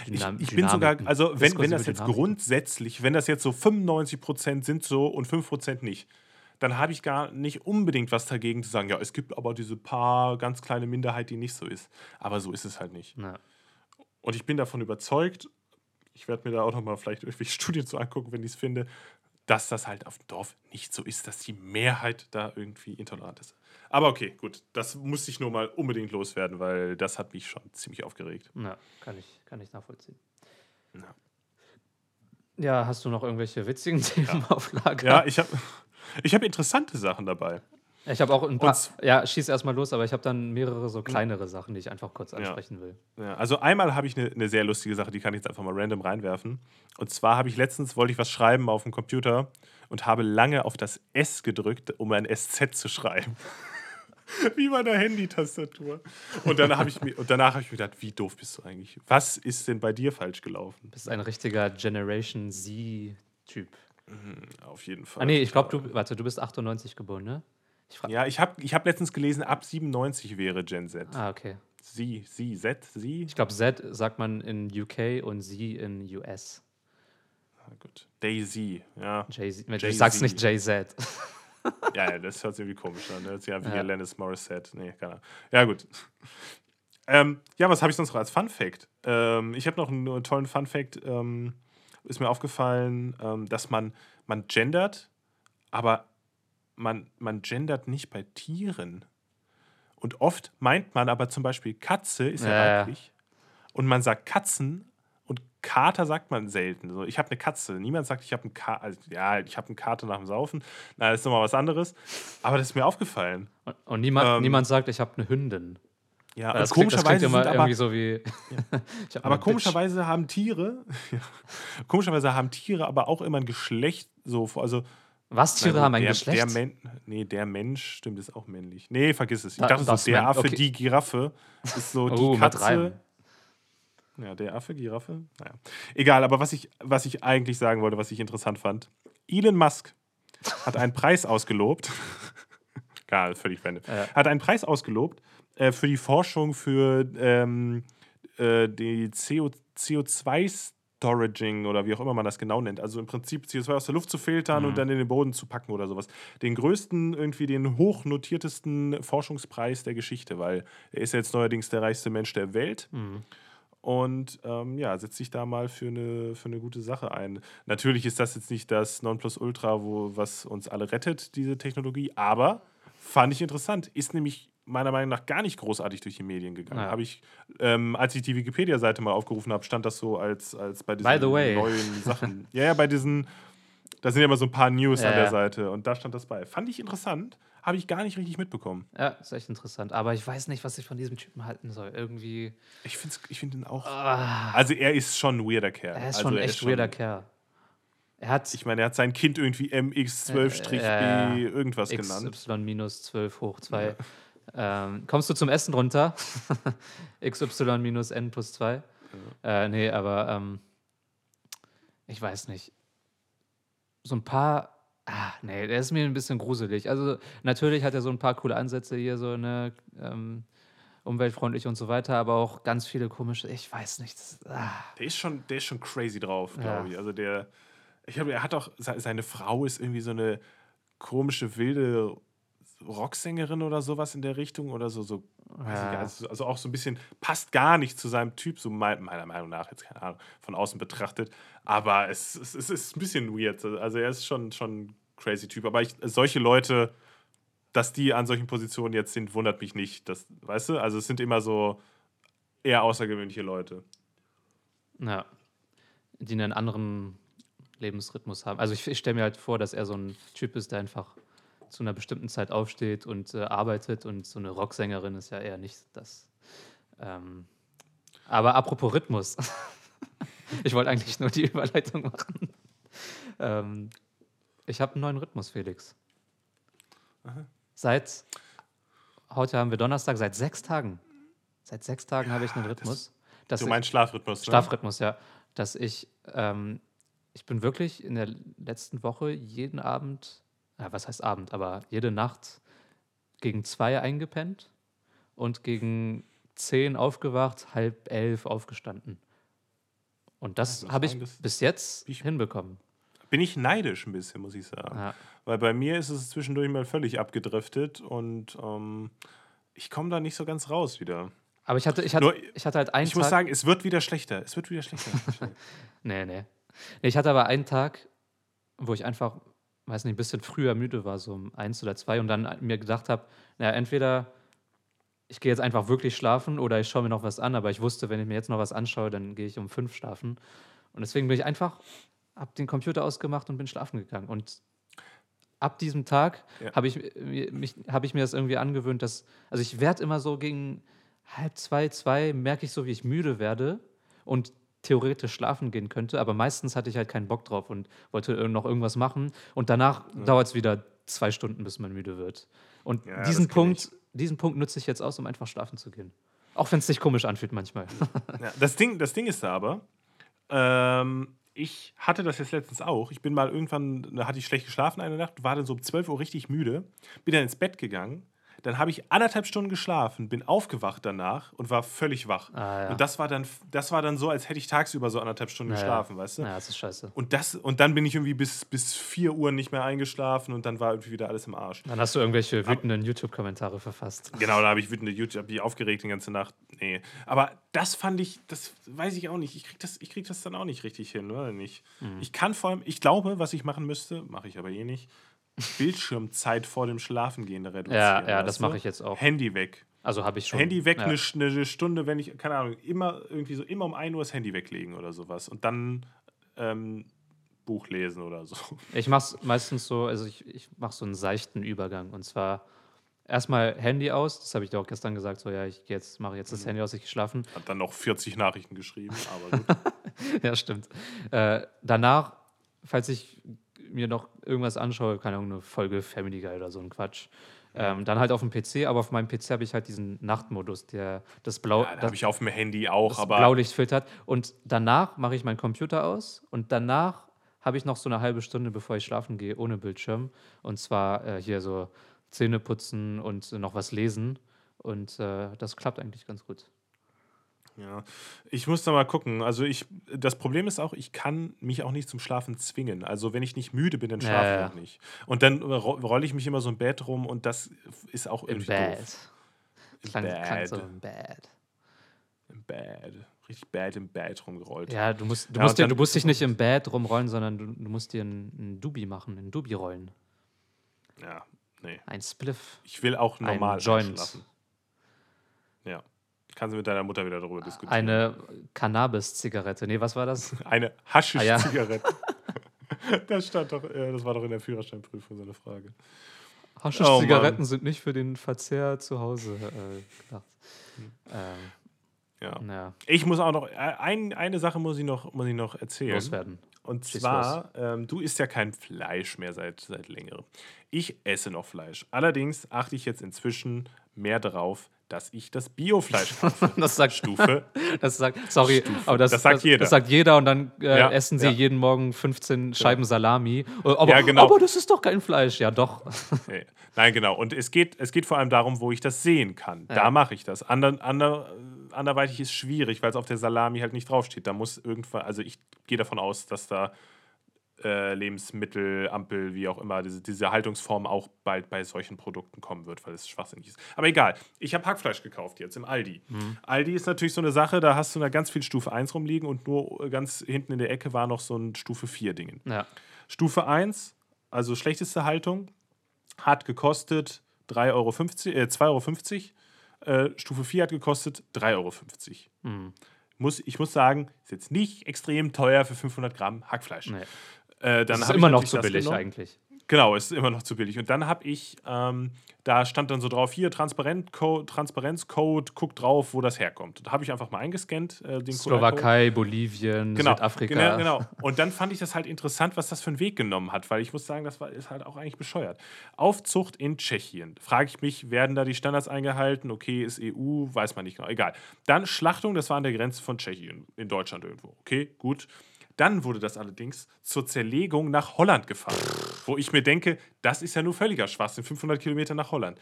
Dynam ich, ich bin sogar, also wenn, wenn das jetzt Dynamik. grundsätzlich, wenn das jetzt so 95 Prozent sind so und 5 Prozent nicht, dann habe ich gar nicht unbedingt was dagegen zu sagen, ja, es gibt aber diese paar ganz kleine Minderheit, die nicht so ist. Aber so ist es halt nicht. Ja. Und ich bin davon überzeugt, ich werde mir da auch nochmal vielleicht irgendwelche Studien zu angucken, wenn ich es finde, dass das halt auf dem Dorf nicht so ist, dass die Mehrheit da irgendwie intolerant ist. Aber okay, gut, das muss ich nur mal unbedingt loswerden, weil das hat mich schon ziemlich aufgeregt. Ja, kann ich, kann ich nachvollziehen. Ja. Ja, hast du noch irgendwelche witzigen Themen ja. auf Lager? Ja, ich habe ich habe interessante Sachen dabei. Ich habe auch ein paar. Und, ja, schieß erstmal los, aber ich habe dann mehrere so kleinere Sachen, die ich einfach kurz ansprechen ja. will. Ja, also einmal habe ich eine ne sehr lustige Sache, die kann ich jetzt einfach mal random reinwerfen. Und zwar habe ich letztens, wollte ich was schreiben auf dem Computer und habe lange auf das S gedrückt, um ein SZ zu schreiben. wie bei der Handy-Tastatur. Und, dann hab ich mir, und danach habe ich mir gedacht, wie doof bist du eigentlich? Was ist denn bei dir falsch gelaufen? Du bist ein richtiger Generation Z-Typ. Mhm, auf jeden Fall. Ah, nee, ich glaube, du, warte, du bist 98 geboren, ne? Ich ja, ich habe ich hab letztens gelesen, ab 97 wäre Gen Z. Ah, okay. Sie, sie, Z, sie? Ich glaube, Z sagt man in UK und sie in US. Ah, gut. Daisy, ja. Jay-Z. Du sagst nicht Jay-Z. ja, ja, das hört sich irgendwie komisch an. Das hört sich an wie ja. Alanis Morissette. Nee, keine Ahnung. Ja, gut. Ähm, ja, was habe ich sonst noch als Fun Fact? Ähm, ich habe noch einen, einen, tollen Fun Fact. Ähm, ist mir aufgefallen, ähm, dass man, man gendert, aber man, man gendert nicht bei Tieren. Und oft meint man aber zum Beispiel Katze ist ja, ja weiblich. Und man sagt Katzen und Kater sagt man selten. So, ich habe eine Katze. Niemand sagt, ich habe einen Kater. Also, ja, ich habe einen Kater nach dem Saufen. Na, das ist nochmal was anderes. Aber das ist mir aufgefallen. Und, und niemand, ähm, niemand sagt, ich habe eine Hündin. Ja, das komischerweise klingt, das immer so wie. Ja. aber komischerweise Bitch. haben Tiere, ja, komischerweise haben Tiere aber auch immer ein Geschlecht so, also Was? Tiere gut, haben ein der, Geschlecht? Der Men nee, der Mensch stimmt, ist auch männlich. Nee, vergiss es. Ich Da- dachte so, der Affe, okay. die Giraffe ist so die Oh, mit Katze. Ja, der Affe, Giraffe. Naja. Egal, aber was ich, was ich eigentlich sagen wollte, was ich interessant fand. Elon Musk hat einen Preis ausgelobt. Gar völlig random. Ja. Hat einen Preis ausgelobt äh, für die Forschung für ähm, äh, die CO, CO2-Storaging oder wie auch immer man das genau nennt. Also im Prinzip CO2 aus der Luft zu filtern Mhm. und dann in den Boden zu packen oder sowas. Den größten, irgendwie den hochnotiertesten Forschungspreis der Geschichte, weil er ist jetzt neuerdings der reichste Mensch der Welt. Mhm. Und ähm, ja, setzt sich da mal für eine, für eine gute Sache ein. Natürlich ist das jetzt nicht das Nonplusultra, wo, was uns alle rettet, diese Technologie, aber fand ich interessant. Ist nämlich meiner Meinung nach gar nicht großartig durch die Medien gegangen. Ja. Habe ich, ähm, als ich die Wikipedia-Seite mal aufgerufen habe, stand das so als, als bei diesen By the way. neuen Sachen. ja, ja, bei diesen, da sind ja immer so ein paar News Ja, an der ja. Seite und da stand das bei. Fand ich interessant, habe ich gar nicht richtig mitbekommen. Ja, ist echt interessant. Aber ich weiß nicht, was ich von diesem Typen halten soll. Irgendwie. Ich finde ich find ihn auch. Ah, Also er ist schon ein weirder Kerl. er ist also schon er echt schon- weirder Kerl. Er hat Ich meine, er hat sein Kind irgendwie MX12-B Ja, ja. irgendwas genannt. XY minus 12 hoch 2. Ähm, kommst du zum Essen runter? XY minus N plus 2. Äh, nee, aber ähm, ich weiß nicht. So ein paar. Ah, nee, der ist mir ein bisschen gruselig. Also, natürlich hat er so ein paar coole Ansätze hier, so eine ähm, umweltfreundlich und so weiter, aber auch ganz viele komische. Ich weiß nicht. Das, ah, Der ist schon, der ist schon crazy drauf, Ja. glaube ich. Also der, ich glaube, er hat auch, se- seine Frau ist irgendwie so eine komische, wilde Rocksängerin oder sowas in der Richtung oder so, so Ja. also, also auch so ein bisschen, passt gar nicht zu seinem Typ, so mei- meiner Meinung nach, jetzt keine Ahnung, von außen betrachtet. Aber es, es, es ist ein bisschen weird. Also er ist schon, schon ein crazy Typ. Aber ich, solche Leute, dass die an solchen Positionen jetzt sind, wundert mich nicht. Das, weißt du? Also es sind immer so eher außergewöhnliche Leute. Ja. Die einen anderen Lebensrhythmus haben. Also ich, ich stelle mir halt vor, dass er so ein Typ ist, der einfach zu einer bestimmten Zeit aufsteht und äh, arbeitet und so eine Rocksängerin ist ja eher nicht das. Ähm, aber apropos Rhythmus. ich wollte eigentlich nur die Überleitung machen. Ähm, ich habe einen neuen Rhythmus, Felix. Seit heute haben wir Donnerstag, seit sechs Tagen. Seit sechs Tagen habe ich einen Rhythmus. dass Du ich- meinst Schlafrhythmus, ne? Schlafrhythmus, ja. Dass ich, ähm, ich bin wirklich in der letzten Woche jeden Abend, ja, was heißt Abend, aber jede Nacht gegen zwei eingepennt und gegen zehn aufgewacht, halb elf aufgestanden. Und das Ja, das habe ich bis jetzt Ich- hinbekommen. Bin ich neidisch ein bisschen, muss ich sagen. Ja. Weil bei mir ist es zwischendurch mal völlig abgedriftet und ähm, ich komme da nicht so ganz raus wieder. Aber ich hatte, ich hatte, Nur, ich hatte halt einen Ich Tag. muss sagen, es wird wieder schlechter. Es wird wieder schlechter. Nee, nee. nee. Ich hatte aber einen Tag, wo ich einfach, weiß nicht, ein bisschen früher müde war, so um eins oder zwei, und dann mir gedacht habe, naja, entweder ich gehe jetzt einfach wirklich schlafen oder ich schaue mir noch was an, aber ich wusste, wenn ich mir jetzt noch was anschaue, dann gehe ich um fünf schlafen. Und deswegen bin ich einfach, habe den Computer ausgemacht und bin schlafen gegangen. Und ab diesem Tag Ja. habe ich, mich, hab ich mir das irgendwie angewöhnt, dass, also ich werde immer so gegen halb zwei, zwei, merke ich so, wie ich müde werde und theoretisch schlafen gehen könnte, aber meistens hatte ich halt keinen Bock drauf und wollte noch irgendwas machen und danach dauert es wieder zwei Stunden, bis man müde wird. Und Ja, diesen Punkt, diesen Punkt nutze ich jetzt aus, um einfach schlafen zu gehen. Auch wenn es sich komisch anfühlt manchmal. ja, das, Ding, das Ding ist da aber, ähm, ich hatte das jetzt letztens auch. Ich bin mal irgendwann, da hatte ich schlecht geschlafen eine Nacht, war dann so um 12 Uhr richtig müde, bin dann ins Bett gegangen. Dann habe ich anderthalb Stunden geschlafen, bin aufgewacht danach und war völlig wach. Ah, ja. Und das war, dann, das war dann so, als hätte ich tagsüber so anderthalb Stunden Ja, ja. geschlafen, weißt du? Ja, das ist scheiße. Und, das, und dann bin ich irgendwie bis, bis 4 Uhr nicht mehr eingeschlafen und dann war irgendwie wieder alles im Arsch. Dann hast du irgendwelche wütenden YouTube-Kommentare verfasst. Genau, da habe ich wütende YouTube, die aufgeregt die ganze Nacht. Nee. Aber das fand ich, das weiß ich auch nicht. Ich krieg das, ich krieg das dann auch nicht richtig hin, oder nicht? Mhm. Ich kann vor allem, ich glaube, was ich machen müsste, mache ich aber eh nicht, Bildschirmzeit vor dem Schlafengehen reduzieren. Ja, ja, das mache ich jetzt auch. Handy weg. Also habe ich schon. Handy weg, ja. eine, eine Stunde, wenn ich, keine Ahnung, immer irgendwie so, immer um 1 Uhr das Handy weglegen oder sowas. Und dann ähm, Buch lesen oder so. Ich mache es meistens so, also ich, ich mache so einen seichten Übergang. Und zwar erstmal Handy aus, das habe ich dir auch gestern gesagt, so ja, ich jetzt mache jetzt das Mhm. Handy aus, ich gehe schlafen. Hat dann noch 40 Nachrichten geschrieben, aber gut. ja, stimmt. Äh, danach, falls ich mir noch irgendwas anschaue, keine Ahnung, eine Folge Family Guy oder so ein Quatsch. Ähm, dann halt auf dem PC, aber auf meinem PC habe ich halt diesen Nachtmodus, der das Blau, Ja, habe ich auf dem Handy auch, das aber Blaulicht filtert. Und danach mache ich meinen Computer aus und danach habe ich noch so eine halbe Stunde, bevor ich schlafen gehe, ohne Bildschirm. Und zwar äh, hier so Zähne putzen und noch was lesen. Und äh, das klappt eigentlich ganz gut. Ja, ich muss da mal gucken. Also ich, das Problem ist auch, ich kann mich auch nicht zum Schlafen zwingen. Also wenn ich nicht müde bin, dann schlafe ja, ich ja. auch nicht. Und dann ro- rolle ich mich immer so im Bett rum und das ist auch Im irgendwie Bad. doof. Im Klang, klang Bad. so im Bad. Im Bad. Richtig bad im Bad rumgerollt. Ja, du musst, du Ja, musst, dir, du musst dich nicht im Bad rumrollen, sondern du, du musst dir einen Dubi machen, einen Dubi rollen. Ja, nee. Ein Spliff. Ich will auch normal Joint. einschlafen. Ja. Kannst du mit deiner Mutter wieder darüber diskutieren. Eine Cannabis-Zigarette. Nee, was war das? Eine Ah, Haschisch-Zigarette. das stand doch, äh, das war doch in der Führerscheinprüfung so eine Frage. Haschisch-Zigaretten Mann. sind nicht für den Verzehr zu Hause äh, gedacht. Ähm, Ja. ja, Ich muss auch noch, äh, ein, eine Sache muss ich noch, muss ich noch erzählen. loswerden. Und zwar, ähm, du isst ja kein Fleisch mehr seit, seit längerem. Ich esse noch Fleisch. Allerdings achte ich jetzt inzwischen mehr darauf, dass ich das Biofleisch kaufe. Das sagt, Stufe. das sagt, sorry, aber das, Das sagt jeder. Das sagt jeder und dann äh, Ja, essen sie ja. jeden Morgen 15 Scheiben Salami. Äh, Aber, Ja, genau. aber das ist doch kein Fleisch. Ja, doch. Nee. Nein, genau. Und es geht, es geht vor allem darum, wo ich das sehen kann. Ja. Da mache ich das. Ander, ander, anderweitig ist schwierig, weil es auf der Salami halt nicht draufsteht. Da muss irgendwann, also ich gehe davon aus, dass da äh, Lebensmittel, Ampel, wie auch immer, diese, diese Haltungsform auch bald bei solchen Produkten kommen wird, weil es schwachsinnig ist. Aber egal, ich habe Hackfleisch gekauft jetzt im Aldi. Aldi ist natürlich so eine Sache, da hast du da ganz viel Stufe 1 rumliegen und nur ganz hinten in der Ecke war noch so ein Stufe 4 Dingen. Ja. Stufe 1, also schlechteste Haltung, hat gekostet 3,50 Euro, äh, 2,50 Euro. Äh, Stufe 4 hat gekostet 3,50 Euro. Hm. Muss, ich muss sagen, ist jetzt nicht extrem teuer für 500 Gramm Hackfleisch. Nee. Äh, dann Das ist immer noch zu billig genommen. eigentlich. Genau, es ist immer noch zu billig. Und dann habe ich, ähm, da stand dann so drauf, hier Transparent Transparenzcode, guck drauf, wo das herkommt. Da habe ich einfach mal eingescannt, äh, den. Slowakei, Bolivien, Genau, Südafrika. Genau, genau. Und dann fand ich das halt interessant, was das für einen Weg genommen hat, weil ich muss sagen, das war, ist halt auch eigentlich bescheuert. Aufzucht in Tschechien. Frage ich mich, werden da die Standards eingehalten? Okay, ist EU, weiß man nicht genau. Egal. Dann Schlachtung, das war an der Grenze von Tschechien, in Deutschland irgendwo. Okay, gut. Dann wurde das allerdings zur Zerlegung nach Holland gefahren, wo ich mir denke, das ist ja nur völliger Schwachsinn, 500 Kilometer nach Holland.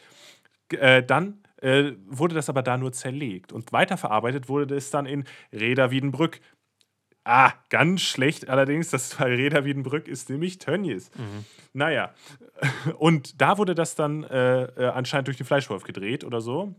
Äh, dann äh, wurde das aber da nur zerlegt und weiterverarbeitet wurde es dann in Reda Wiedenbrück. Ah, ganz schlecht allerdings, das bei Reda Wiedenbrück ist nämlich Tönnies. Naja, und da wurde das dann äh, äh, anscheinend durch den Fleischwolf gedreht oder so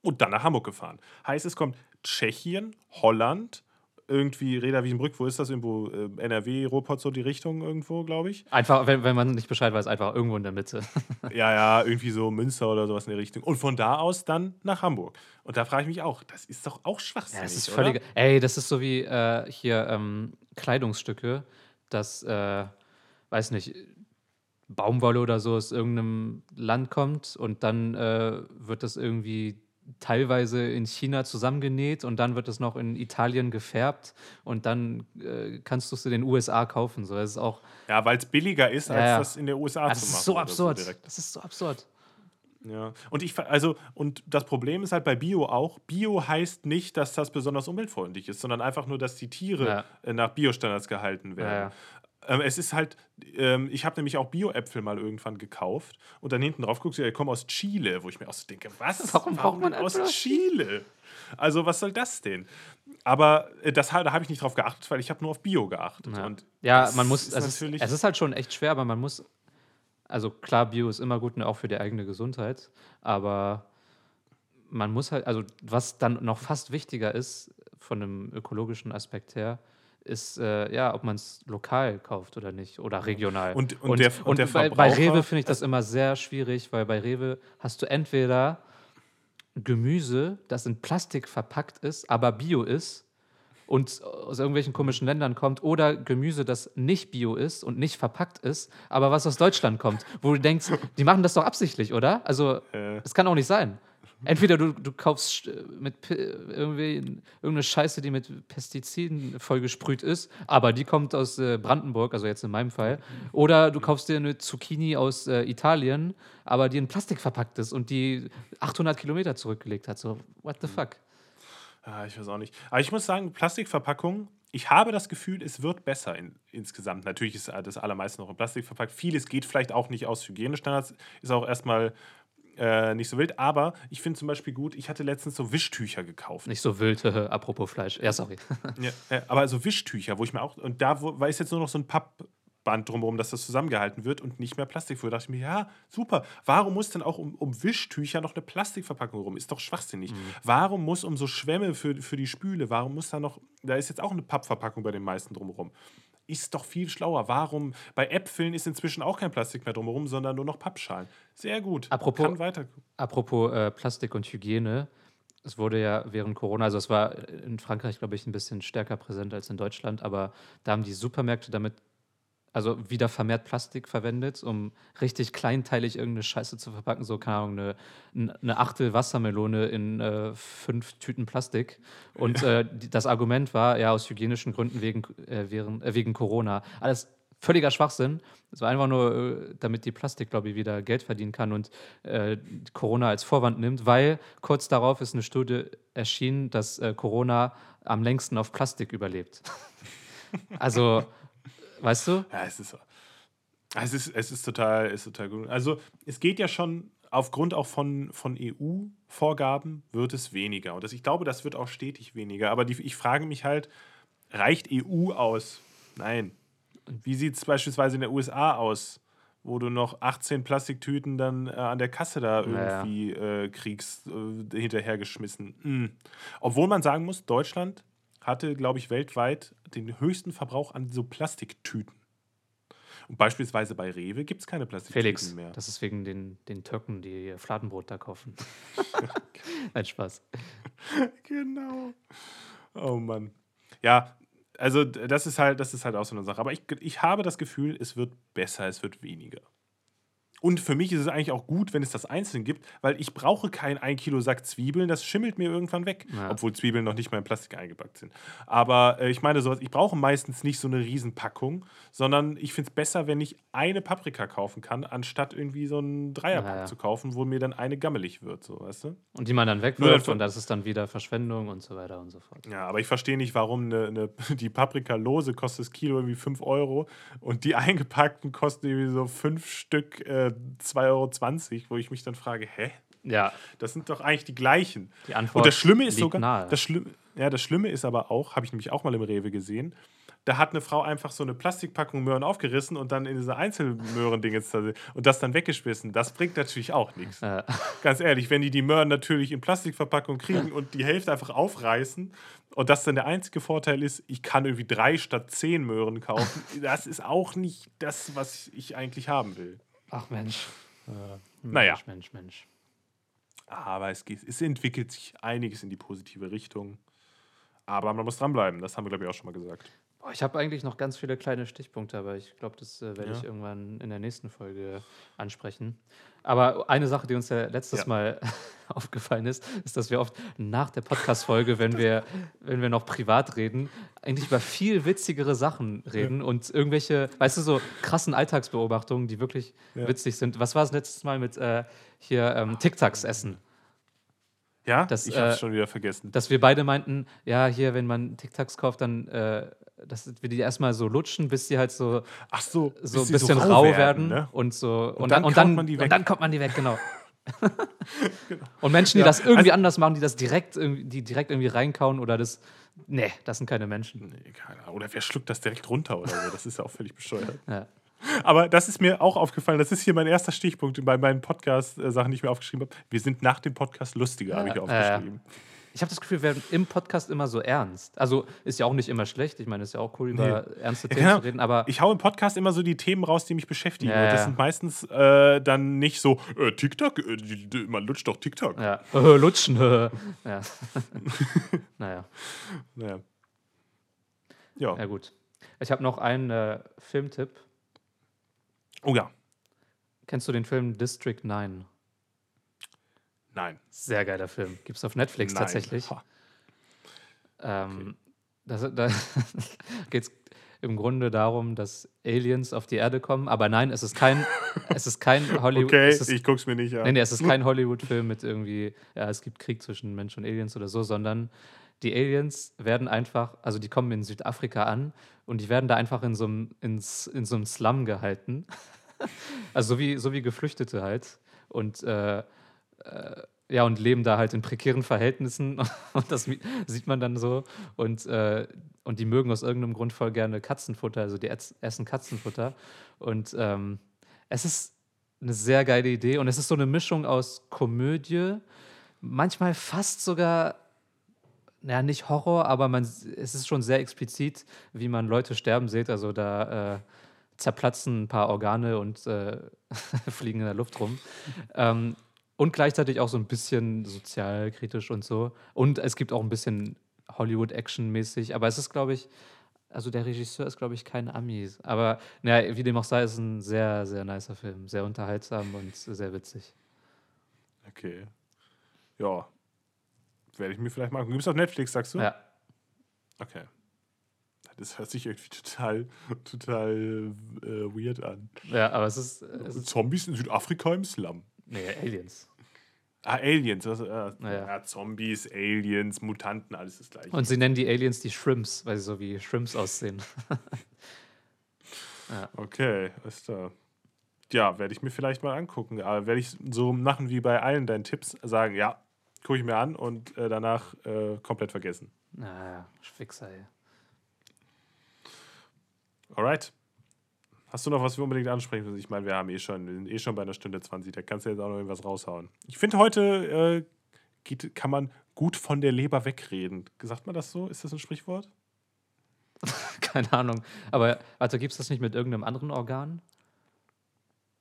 und dann nach Hamburg gefahren. Heißt, es kommt Tschechien, Holland, irgendwie Reda Wiedenbrück, wo ist das? Irgendwo äh, NRW, Ruhrpott, so die Richtung irgendwo, glaube ich. Einfach, wenn, wenn man nicht Bescheid weiß, einfach irgendwo in der Mitte. Ja, ja, irgendwie so Münster oder sowas in der Richtung. Und von da aus dann nach Hamburg. Und da frage ich mich auch, das ist doch auch schwachsinnig. Ja, das ist oder? völlig. Ey, das ist so wie äh, hier ähm, Kleidungsstücke, das, äh, weiß nicht, Baumwolle oder so aus irgendeinem Land kommt und dann äh, wird das irgendwie teilweise in China zusammengenäht und dann wird es noch in Italien gefärbt und dann äh, kannst du es in den USA kaufen. So, das ist auch. Ja, weil es billiger ist, als Ja, ja. das in der USA das zu machen. ist so absurd. direkt. das ist so absurd. Ja. Und ich also und das Problem ist halt bei Bio auch. Bio heißt nicht, dass das besonders umweltfreundlich ist, sondern einfach nur, dass die Tiere Ja. nach Biostandards gehalten werden. Ähm, es ist halt, ähm, ich habe nämlich auch Bio-Äpfel mal irgendwann gekauft und dann hinten drauf guckst du, die kommen aus Chile, wo ich mir auch so denke, was? Warum braucht man aus Chile? Also was soll das denn? Aber äh, das, da habe ich nicht drauf geachtet, weil ich habe nur auf Bio geachtet. Ja, Und ja man muss, ist es ist, natürlich- es ist halt schon echt schwer, aber man muss, also klar, Bio ist immer gut und auch für die eigene Gesundheit, aber man muss halt, also was dann noch fast wichtiger ist, von einem ökologischen Aspekt her, ist, äh, ja, ob man es lokal kauft oder nicht oder regional. Und- und der- und der bei, bei Rewe finde ich das immer sehr schwierig, weil bei Rewe hast du entweder Gemüse, das in Plastik verpackt ist, aber bio ist und aus irgendwelchen komischen Ländern kommt, oder Gemüse, das nicht bio ist und nicht verpackt ist, aber was aus Deutschland kommt, wo du denkst, die machen das doch absichtlich, oder? Also, Äh. es kann auch nicht sein. Entweder du, du kaufst äh, mit P- irgendwie irgendeine Scheiße, die mit Pestiziden vollgesprüht ist, aber die kommt aus äh, Brandenburg, also jetzt in meinem Fall. Oder du kaufst dir eine Zucchini aus äh, Italien, aber die in Plastik verpackt ist und die 800 Kilometer zurückgelegt hat. So, what the fuck? Ah, ich weiß auch nicht. Aber ich muss sagen, Plastikverpackung, ich habe das Gefühl, es wird besser in, insgesamt. Natürlich ist das allermeiste noch in Plastik verpackt. Vieles geht vielleicht auch nicht aus Hygienestandards, ist auch erstmal äh, nicht so wild. Aber ich finde zum Beispiel gut, ich hatte letztens so Wischtücher gekauft. Nicht so wild, apropos Fleisch. Ja, sorry. Ja, äh, aber so Wischtücher, wo ich mir auch, und da wo, war ist jetzt nur noch so ein Pappband drumherum, dass das zusammengehalten wird und nicht mehr Plastik. Da dachte ich mir, ja, super. Warum muss denn auch um, um Wischtücher noch eine Plastikverpackung rum? Ist doch schwachsinnig. Warum muss um so Schwämme für, für die Spüle, warum muss da noch, da ist jetzt auch eine Pappverpackung bei den meisten drumherum. Ist doch viel schlauer. Warum? Bei Äpfeln ist inzwischen auch kein Plastik mehr drumherum, sondern nur noch Pappschalen. Sehr gut. Apropos- Kann weiter. Apropos äh, Plastik und Hygiene. Es wurde ja während Corona, also es war in Frankreich, glaube ich, ein bisschen stärker präsent als in Deutschland, aber da haben die Supermärkte damit, also wieder vermehrt Plastik verwendet, um richtig kleinteilig irgendeine Scheiße zu verpacken. So, keine Ahnung, eine, eine Achtel Wassermelone in äh, fünf Tüten Plastik. Und äh, die, das Argument war, ja, aus hygienischen Gründen wegen, äh, während, äh, wegen Corona. Alles völliger Schwachsinn. Es war einfach nur, äh, damit die Plastiklobby wieder Geld verdienen kann und äh, Corona als Vorwand nimmt, weil kurz darauf ist eine Studie erschienen, dass äh, Corona am längsten auf Plastik überlebt. also, weißt du? Ja, es ist, es ist, es ist, total, ist total gut. Also, es geht ja schon aufgrund auch von, von EU-Vorgaben wird es weniger. Und das, ich glaube, das wird auch stetig weniger. Aber die, ich frage mich halt, reicht EU aus? Nein. Wie sieht es beispielsweise in den USA aus, wo du noch 18 Plastiktüten dann äh, an der Kasse da Naja. irgendwie äh, kriegst, äh, hinterhergeschmissen? Mm. Obwohl man sagen muss, Deutschland hatte, glaube ich, weltweit den höchsten Verbrauch an so Plastiktüten. Und beispielsweise bei Rewe gibt es keine Plastiktüten Felix, mehr. das ist wegen den, den Türken, die ihr Fladenbrot da kaufen. Nein, Spaß. Genau. Oh Mann. Ja, also das ist halt, das ist halt auch so eine Sache. Aber ich, ich habe das Gefühl, es wird besser, es wird weniger. Und für mich ist es eigentlich auch gut, wenn es das einzeln gibt, weil ich brauche kein 1 Kilo Sack Zwiebeln, das schimmelt mir irgendwann weg. Ja. Obwohl Zwiebeln noch nicht mal in Plastik eingepackt sind. Aber äh, ich meine, sowas, ich brauche meistens nicht so eine Riesenpackung, sondern ich finde es besser, wenn ich eine Paprika kaufen kann, anstatt irgendwie so einen Dreierpack Ja, zu kaufen, wo mir dann eine gammelig wird, so, weißt du? Und die man dann wegwirft und das ist dann wieder Verschwendung und so weiter und so fort. Ja, aber ich verstehe nicht, warum eine, eine, die Paprika lose kostet das Kilo irgendwie 5 Euro und die eingepackten kosten irgendwie so 5 Stück äh, 2,20 Euro, wo ich mich dann frage, hä? Ja, Das sind doch eigentlich die gleichen. die Antwort Und das Schlimme ist sogar, nahe. das, Schlimm, ja, das Schlimme ist aber auch, habe ich nämlich auch mal im Rewe gesehen, da hat eine Frau einfach so eine Plastikpackung Möhren aufgerissen und dann in diese Einzelmöhrendinge und das dann weggeschmissen. Das bringt natürlich auch nichts. Äh, Ganz ehrlich, wenn die die Möhren natürlich in Plastikverpackung kriegen und die Hälfte einfach aufreißen und das dann der einzige Vorteil ist, ich kann irgendwie drei statt zehn Möhren kaufen, das ist auch nicht das, was ich eigentlich haben will. Ach Mensch. Äh, Naja. Mensch, Mensch, Mensch. Aber es, geht, es entwickelt sich einiges in die positive Richtung. Aber man muss dranbleiben, das haben wir, glaube ich, auch schon mal gesagt. Boah, ich habe eigentlich noch ganz viele kleine Stichpunkte, aber ich glaube, das äh, werde Ja. ich irgendwann in der nächsten Folge ansprechen. Aber eine Sache, die uns ja letztes Ja. Mal aufgefallen ist, ist, dass wir oft nach der Podcast-Folge, wenn wir, wenn wir noch privat reden, eigentlich über viel witzigere Sachen reden und irgendwelche, weißt du, so krassen Alltagsbeobachtungen, die wirklich Ja. witzig sind. Was war es letztes Mal mit äh, hier ähm, Tic-Tacs essen? Ja, Das, ich habe es äh, schon wieder vergessen. dass wir beide meinten, ja, hier, wenn man Tic-Tacs kauft, dann, äh, dass wir die erstmal so lutschen, bis die halt so, Ach so, so ein bis sie bisschen rau werden, ne? und so. Und, dann dann, und, dann, man die weg. und dann kommt man die weg, genau. Und Menschen, die Ja, das irgendwie also- anders machen, die das direkt, irgendwie- die direkt irgendwie reinkauen oder das. Nee, das sind keine Menschen. Nee, keine Ahnung. Oder wer schluckt das direkt runter oder so? Das ist ja auch völlig bescheuert. Ja. Aber das ist mir auch aufgefallen. Das ist hier mein erster Stichpunkt bei meinen Podcast-Sachen, die ich mir aufgeschrieben habe. Wir sind nach dem Podcast lustiger, habe ich Ja, aufgeschrieben. Ich habe das Gefühl, wir werden im Podcast immer so ernst. Also ist ja auch nicht immer schlecht. Ich meine, es ist ja auch cool, über ernste Ja, Themen genau. zu reden, aber Ich hau im Podcast immer so die Themen raus, die mich beschäftigen. Ja, das ja. sind meistens äh, dann nicht so, äh, TikTok, äh, man lutscht doch TikTok. ja, äh, lutschen. äh. ja. naja, Ja. Ja. ja gut. Ich habe noch einen äh, Filmtipp. Oh ja. Kennst du den Film District 9? Nein. Sehr geiler Film. Gibt es auf Netflix Nein. tatsächlich. Ähm, das, da geht es im Grunde darum, dass Aliens auf die Erde kommen. Aber nein, es ist kein, es ist kein Hollywood. Okay, es ist, ich guck's mir nicht an. nee, nee, es ist kein Hollywood-Film mit irgendwie, ja, es gibt Krieg zwischen Mensch und Aliens oder so, sondern die Aliens werden einfach, also die kommen in Südafrika an und die werden da einfach in so einem, ins, in so einem Slum gehalten. also so wie, so wie Geflüchtete halt. Und äh, ja, und leben da halt in prekären Verhältnissen. Und das sieht man dann so. Und, äh, und die mögen aus irgendeinem Grund voll gerne Katzenfutter, also die ess- essen Katzenfutter. Und ähm, es ist eine sehr geile Idee. Und es ist so eine Mischung aus Komödie, manchmal fast sogar, naja, nicht Horror, aber man, es ist schon sehr explizit, wie man Leute sterben sieht. Also da äh, zerplatzen ein paar Organe und äh, fliegen in der Luft rum. ähm, und gleichzeitig auch so ein bisschen sozialkritisch und so. Und es gibt auch ein bisschen Hollywood-Action-mäßig. Aber es ist, glaube ich, also der Regisseur ist, glaube ich, kein Ami. Aber naja, wie dem auch sei, ist es ein sehr, sehr nicer Film. Sehr unterhaltsam und sehr witzig. Okay. Ja. Werde ich mir vielleicht mal. Gibt's auf Netflix, sagst du? Ja. Okay. Das hört sich irgendwie total, total äh, weird an. Ja, aber es ist. Es ist Zombies in Südafrika im Slum. Nee, Aliens. Ah, Aliens. Was, äh, Naja. ja, Zombies, Aliens, Mutanten, alles das gleiche. Und sie nennen die Aliens die Shrimps, weil sie so wie Shrimps aussehen. Okay, ist da. Ja, werde ich mir vielleicht mal angucken. Aber werde ich so machen wie bei allen deinen Tipps, sagen, ja, gucke ich mir an und äh, danach äh, komplett vergessen. Naja, Fixer, ey. Alright. Hast du noch was wir unbedingt ansprechen müssen? Ich meine, wir haben eh schon, wir sind eh schon bei einer Stunde 20, da kannst du jetzt auch noch irgendwas raushauen. Ich finde, heute äh, geht, kann man gut von der Leber wegreden. Sagt man das so? Ist das ein Sprichwort? Keine Ahnung. Aber warte, gibt es das nicht mit irgendeinem anderen Organ?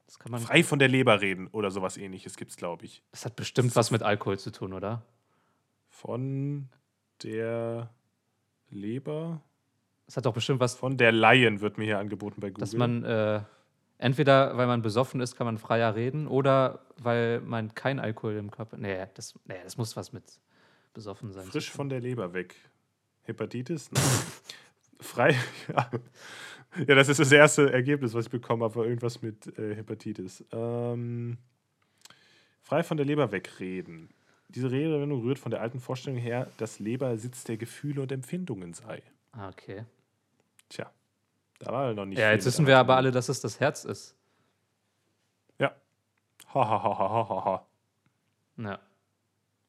Das kann man. Frei von der Leber reden oder sowas ähnliches gibt es, glaube ich. Das hat bestimmt was mit Alkohol zu tun, oder? Von der Leber. Das hat doch bestimmt was, Von der Laien wird mir hier angeboten bei Google. dass man äh, entweder, weil man besoffen ist, kann man freier reden oder weil man kein Alkohol im Körper. Nee, das, nee, das muss was mit besoffen sein. Frisch von der Leber weg. Hepatitis? Nein. Frei. Ja. ja, das ist das erste Ergebnis, was ich bekommen habe, irgendwas mit äh, Hepatitis. Ähm, frei von der Leber wegreden. Diese Redewendung rührt von der alten Vorstellung her, dass Leber Sitz der Gefühle und Empfindungen sei. Ah, okay. Tja, da war noch nicht. Ja, jetzt wissen wir aber alle, dass es das Herz ist. Ja. Ha, ha, ha, ha, ha, ha. Ja.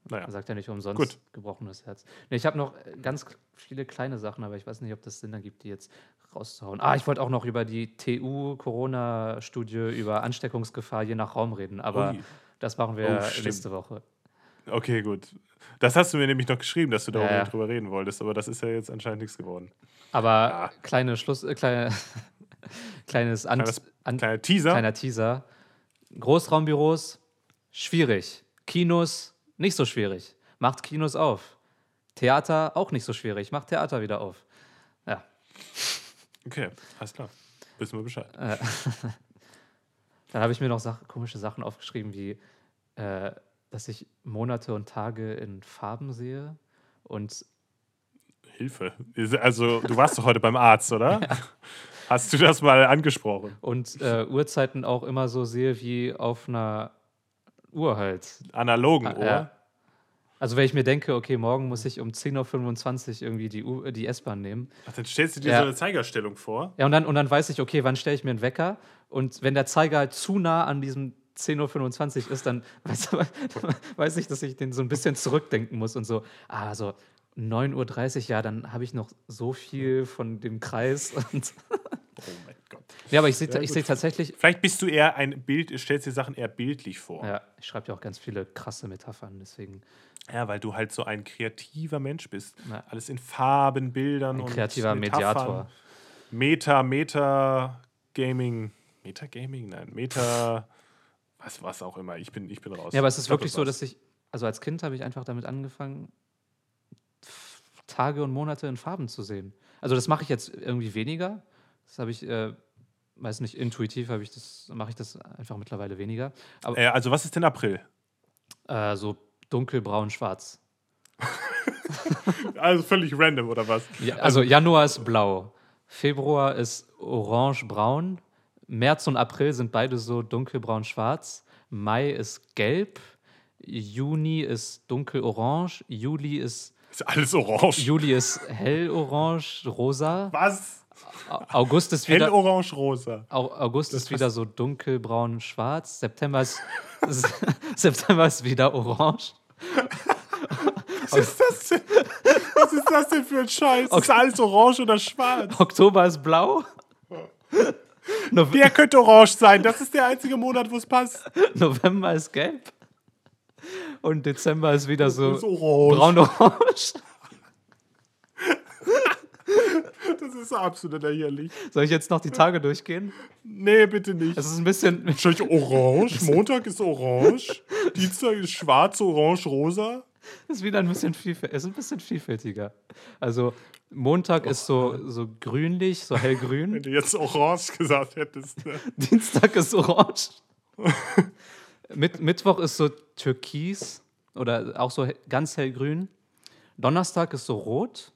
Naja. Man sagt ja nicht umsonst Gut. gebrochenes Herz. Nee, ich habe noch äh, ganz viele kleine Sachen, aber ich weiß nicht, ob das Sinn ergibt, die jetzt rauszuhauen. Ah, ich wollte auch noch über die TU-Corona-Studie über Ansteckungsgefahr je nach Raum reden, aber Ui. das machen wir Oh, nächste Woche. Okay, gut. Das hast du mir nämlich noch geschrieben, dass du da Ja, ja. reden wolltest, aber das ist ja jetzt anscheinend nichts geworden. Aber Ja. kleine Schluss, äh, kleine, kleines An Kleines- An Kleiner Teaser. kleiner Teaser. Großraumbüros, schwierig. Kinos, nicht so schwierig. Macht Kinos auf. Theater, auch nicht so schwierig. Macht Theater wieder auf. Ja. Okay, alles klar. Wissen wir Bescheid. Dann habe ich mir noch Sach komische Sachen aufgeschrieben, wie, äh, dass ich Monate und Tage in Farben sehe. Und Hilfe. Also, du warst doch heute beim Arzt, oder? Hast du das mal angesprochen? und äh, Uhrzeiten auch immer so sehe wie auf einer Uhr halt. Analogen, Ah, oder? ja. Also wenn ich mir denke, okay, morgen muss ich um 10.25 Uhr irgendwie die, U die S-Bahn nehmen. Ach, dann stellst du dir Ja. so eine Zeigerstellung vor. Ja, und dann, und dann weiß ich, okay, wann stelle ich mir einen Wecker? Und wenn der Zeiger halt zu nah an diesem 10.25 Uhr ist, dann weiß, weiß ich, dass ich den so ein bisschen zurückdenken muss und so, ah, so 9.30 Uhr, ja, dann habe ich noch so viel von dem Kreis. Und Oh mein Gott. ja, aber ich sehe Ja, seh tatsächlich, Vielleicht bist du eher ein Bild, stellst dir Sachen eher bildlich vor. ja, ich schreibe ja auch ganz viele krasse Metaphern, deswegen Ja, weil du halt so ein kreativer Mensch bist. Ja. Alles in Farben, Bildern ein und kreativer Metaphern. Mediator. Meta, Meta, Gaming. Meta Gaming? Nein, Meta. Was, was auch immer. Ich bin, ich bin raus. Ja, aber es ist glaub, wirklich so, dass ich, also als Kind habe ich einfach damit angefangen, Tage und Monate in Farben zu sehen. Also das mache ich jetzt irgendwie weniger. Das habe ich, äh, weiß nicht, intuitiv habe ich das, mache ich das einfach mittlerweile weniger. Aber Äh, also, was ist denn April? Äh, so dunkelbraun, schwarz. Also völlig random, oder was? Ja, also Januar ist blau, Februar ist orange-braun, März und April sind beide so dunkelbraun-schwarz, Mai ist gelb, Juni ist dunkelorange, Juli ist, Ist alles orange. Juli ist hellorange, rosa, was? Au- August ist wieder, Hellorange-rosa. Au- August ist wieder so dunkelbraun, schwarz, September ist, September ist wieder orange, Was ist das denn? Was ist das denn für ein Scheiß? Ist alles orange oder schwarz? Oktober ist blau, Nove Der könnte orange sein. Das ist der einzige Monat, wo es passt. November ist gelb und Dezember ist wieder so Das ist orange. braun-orange. Das ist absolut lächerlich. Soll ich jetzt noch die Tage durchgehen? Nee, bitte nicht. Es ist ein bisschen. Wahrscheinlich orange. Montag ist orange. Dienstag ist schwarz, orange, rosa. Es ist wieder ein bisschen vielfältiger. Es ist ein bisschen vielfältiger. Also Montag ist so, so grünlich, so Wenn hellgrün. du jetzt orange gesagt hättest. Ne? Dienstag ist orange. Mit, Mittwoch ist so türkis oder auch so ganz hellgrün. Donnerstag ist so rot.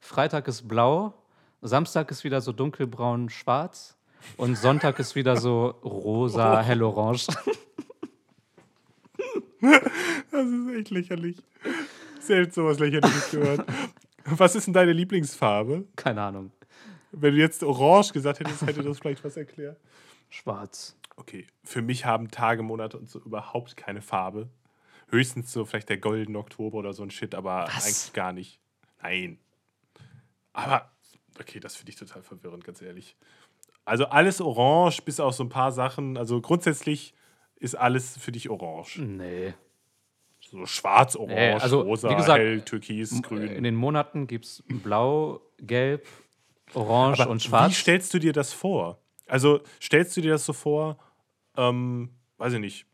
Freitag ist blau. Samstag ist wieder so dunkelbraun, schwarz. Und Sonntag ist wieder so rosa, hellorange. Das ist echt lächerlich. Selbst sowas lächerliches gehört. Was ist denn deine Lieblingsfarbe? Keine Ahnung. Wenn du jetzt orange gesagt hättest, hätte das vielleicht was erklärt. Schwarz. Okay, für mich haben Tage, Monate und so überhaupt keine Farbe. Höchstens so vielleicht der goldene Oktober oder so ein Shit, aber Was? eigentlich gar nicht. Nein. Aber, okay, das finde ich total verwirrend, ganz ehrlich. Also alles orange, bis auf so ein paar Sachen. Also grundsätzlich ist alles für dich orange. Nee. So schwarz, orange, Nee, also, rosa, wie gesagt, hell, türkis, In grün. den Monaten gibt es blau, gelb, orange Aber und schwarz. Wie stellst du dir das vor? Also stellst du dir das so vor, ähm, weiß ich nicht,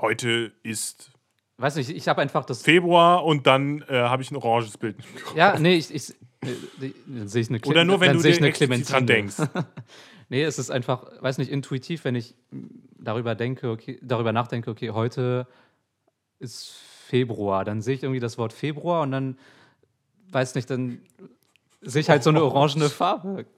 heute ist Weiß nicht, ich habe einfach das. Februar und dann äh, habe ich ein oranges Bild. Ja, nee, ich, ich, äh, dann sehe ich eine Cle- Oder nur, wenn du dir eine dran Clementine. denkst. Nee, es ist einfach, weiß nicht, intuitiv, wenn ich darüber denke, okay, darüber nachdenke, okay, heute ist Februar, dann sehe ich irgendwie das Wort Februar und dann, weiß nicht, dann sehe ich halt so eine orangene Farbe.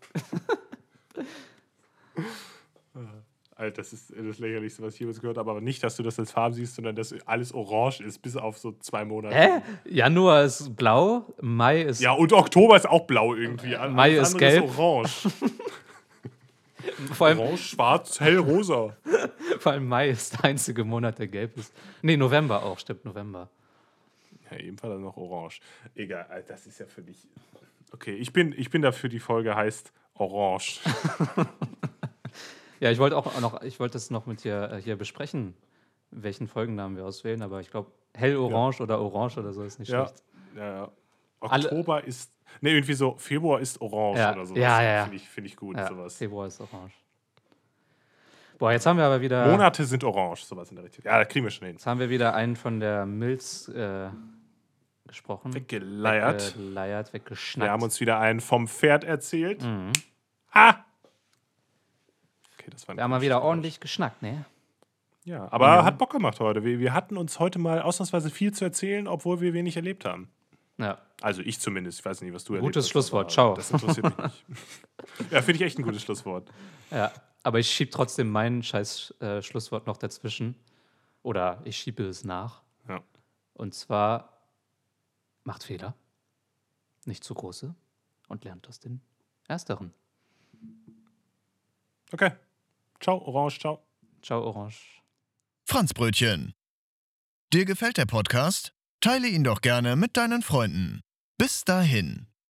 Alter, das ist das Lächerlichste, was ich jemals gehört habe. Aber nicht, dass du das als Farbe siehst, sondern dass alles orange ist, bis auf so zwei Monate. Hä? Januar ist blau, Mai ist Ja, und Oktober ist auch blau irgendwie. Alles Mai ist andere gelb. orange. vor allem, Orange, schwarz, hell, rosa. vor allem Mai ist der einzige Monat, der gelb ist. Nee, November auch, stimmt, November. Ja, eben war dann noch orange. Egal, das ist ja für dich. Okay, ich bin, ich bin dafür, die Folge heißt Orange. Ja, ich wollte auch noch, ich wollte das noch mit dir äh, hier besprechen, welchen Folgennamen wir auswählen, aber ich glaube, hellorange oder orange oder so ist nicht Ja. schlecht. ja, ja. Alle- Oktober ist. Ne, irgendwie so, Februar ist orange Ja, oder sowas. ja, ja, ja. Finde ich, find ich gut, Ja, sowas. Februar ist orange. Boah, jetzt haben wir aber wieder, Monate sind orange, sowas in der Richtung. Ja, da kriegen wir schon hin. jetzt haben wir wieder einen von der Milz äh, gesprochen. Weggeleiert. Weggeleiert, weggeschnackt. Wir haben uns wieder einen vom Pferd erzählt. Mhm. Ha! Okay, das war wir haben mal wieder ordentlich geschnackt, ne? Ja, aber hat Bock gemacht heute. Wir, wir hatten uns heute mal ausnahmsweise viel zu erzählen, obwohl wir wenig erlebt haben. Ja. Also ich zumindest. Ich weiß nicht, was du erlebt Gutes hast, Schlusswort. Ciao. Das interessiert mich nicht. ja, finde ich echt ein gutes Schlusswort. ja. Aber ich schiebe trotzdem mein scheiß äh, Schlusswort noch dazwischen. Oder ich schiebe es nach. Ja. Und zwar macht Fehler, nicht zu große und lernt aus den Ersteren. Okay. Ciao, Orange, ciao. Ciao, Orange. Franzbrötchen. Dir gefällt der Podcast? Teile ihn doch gerne mit deinen Freunden. Bis dahin.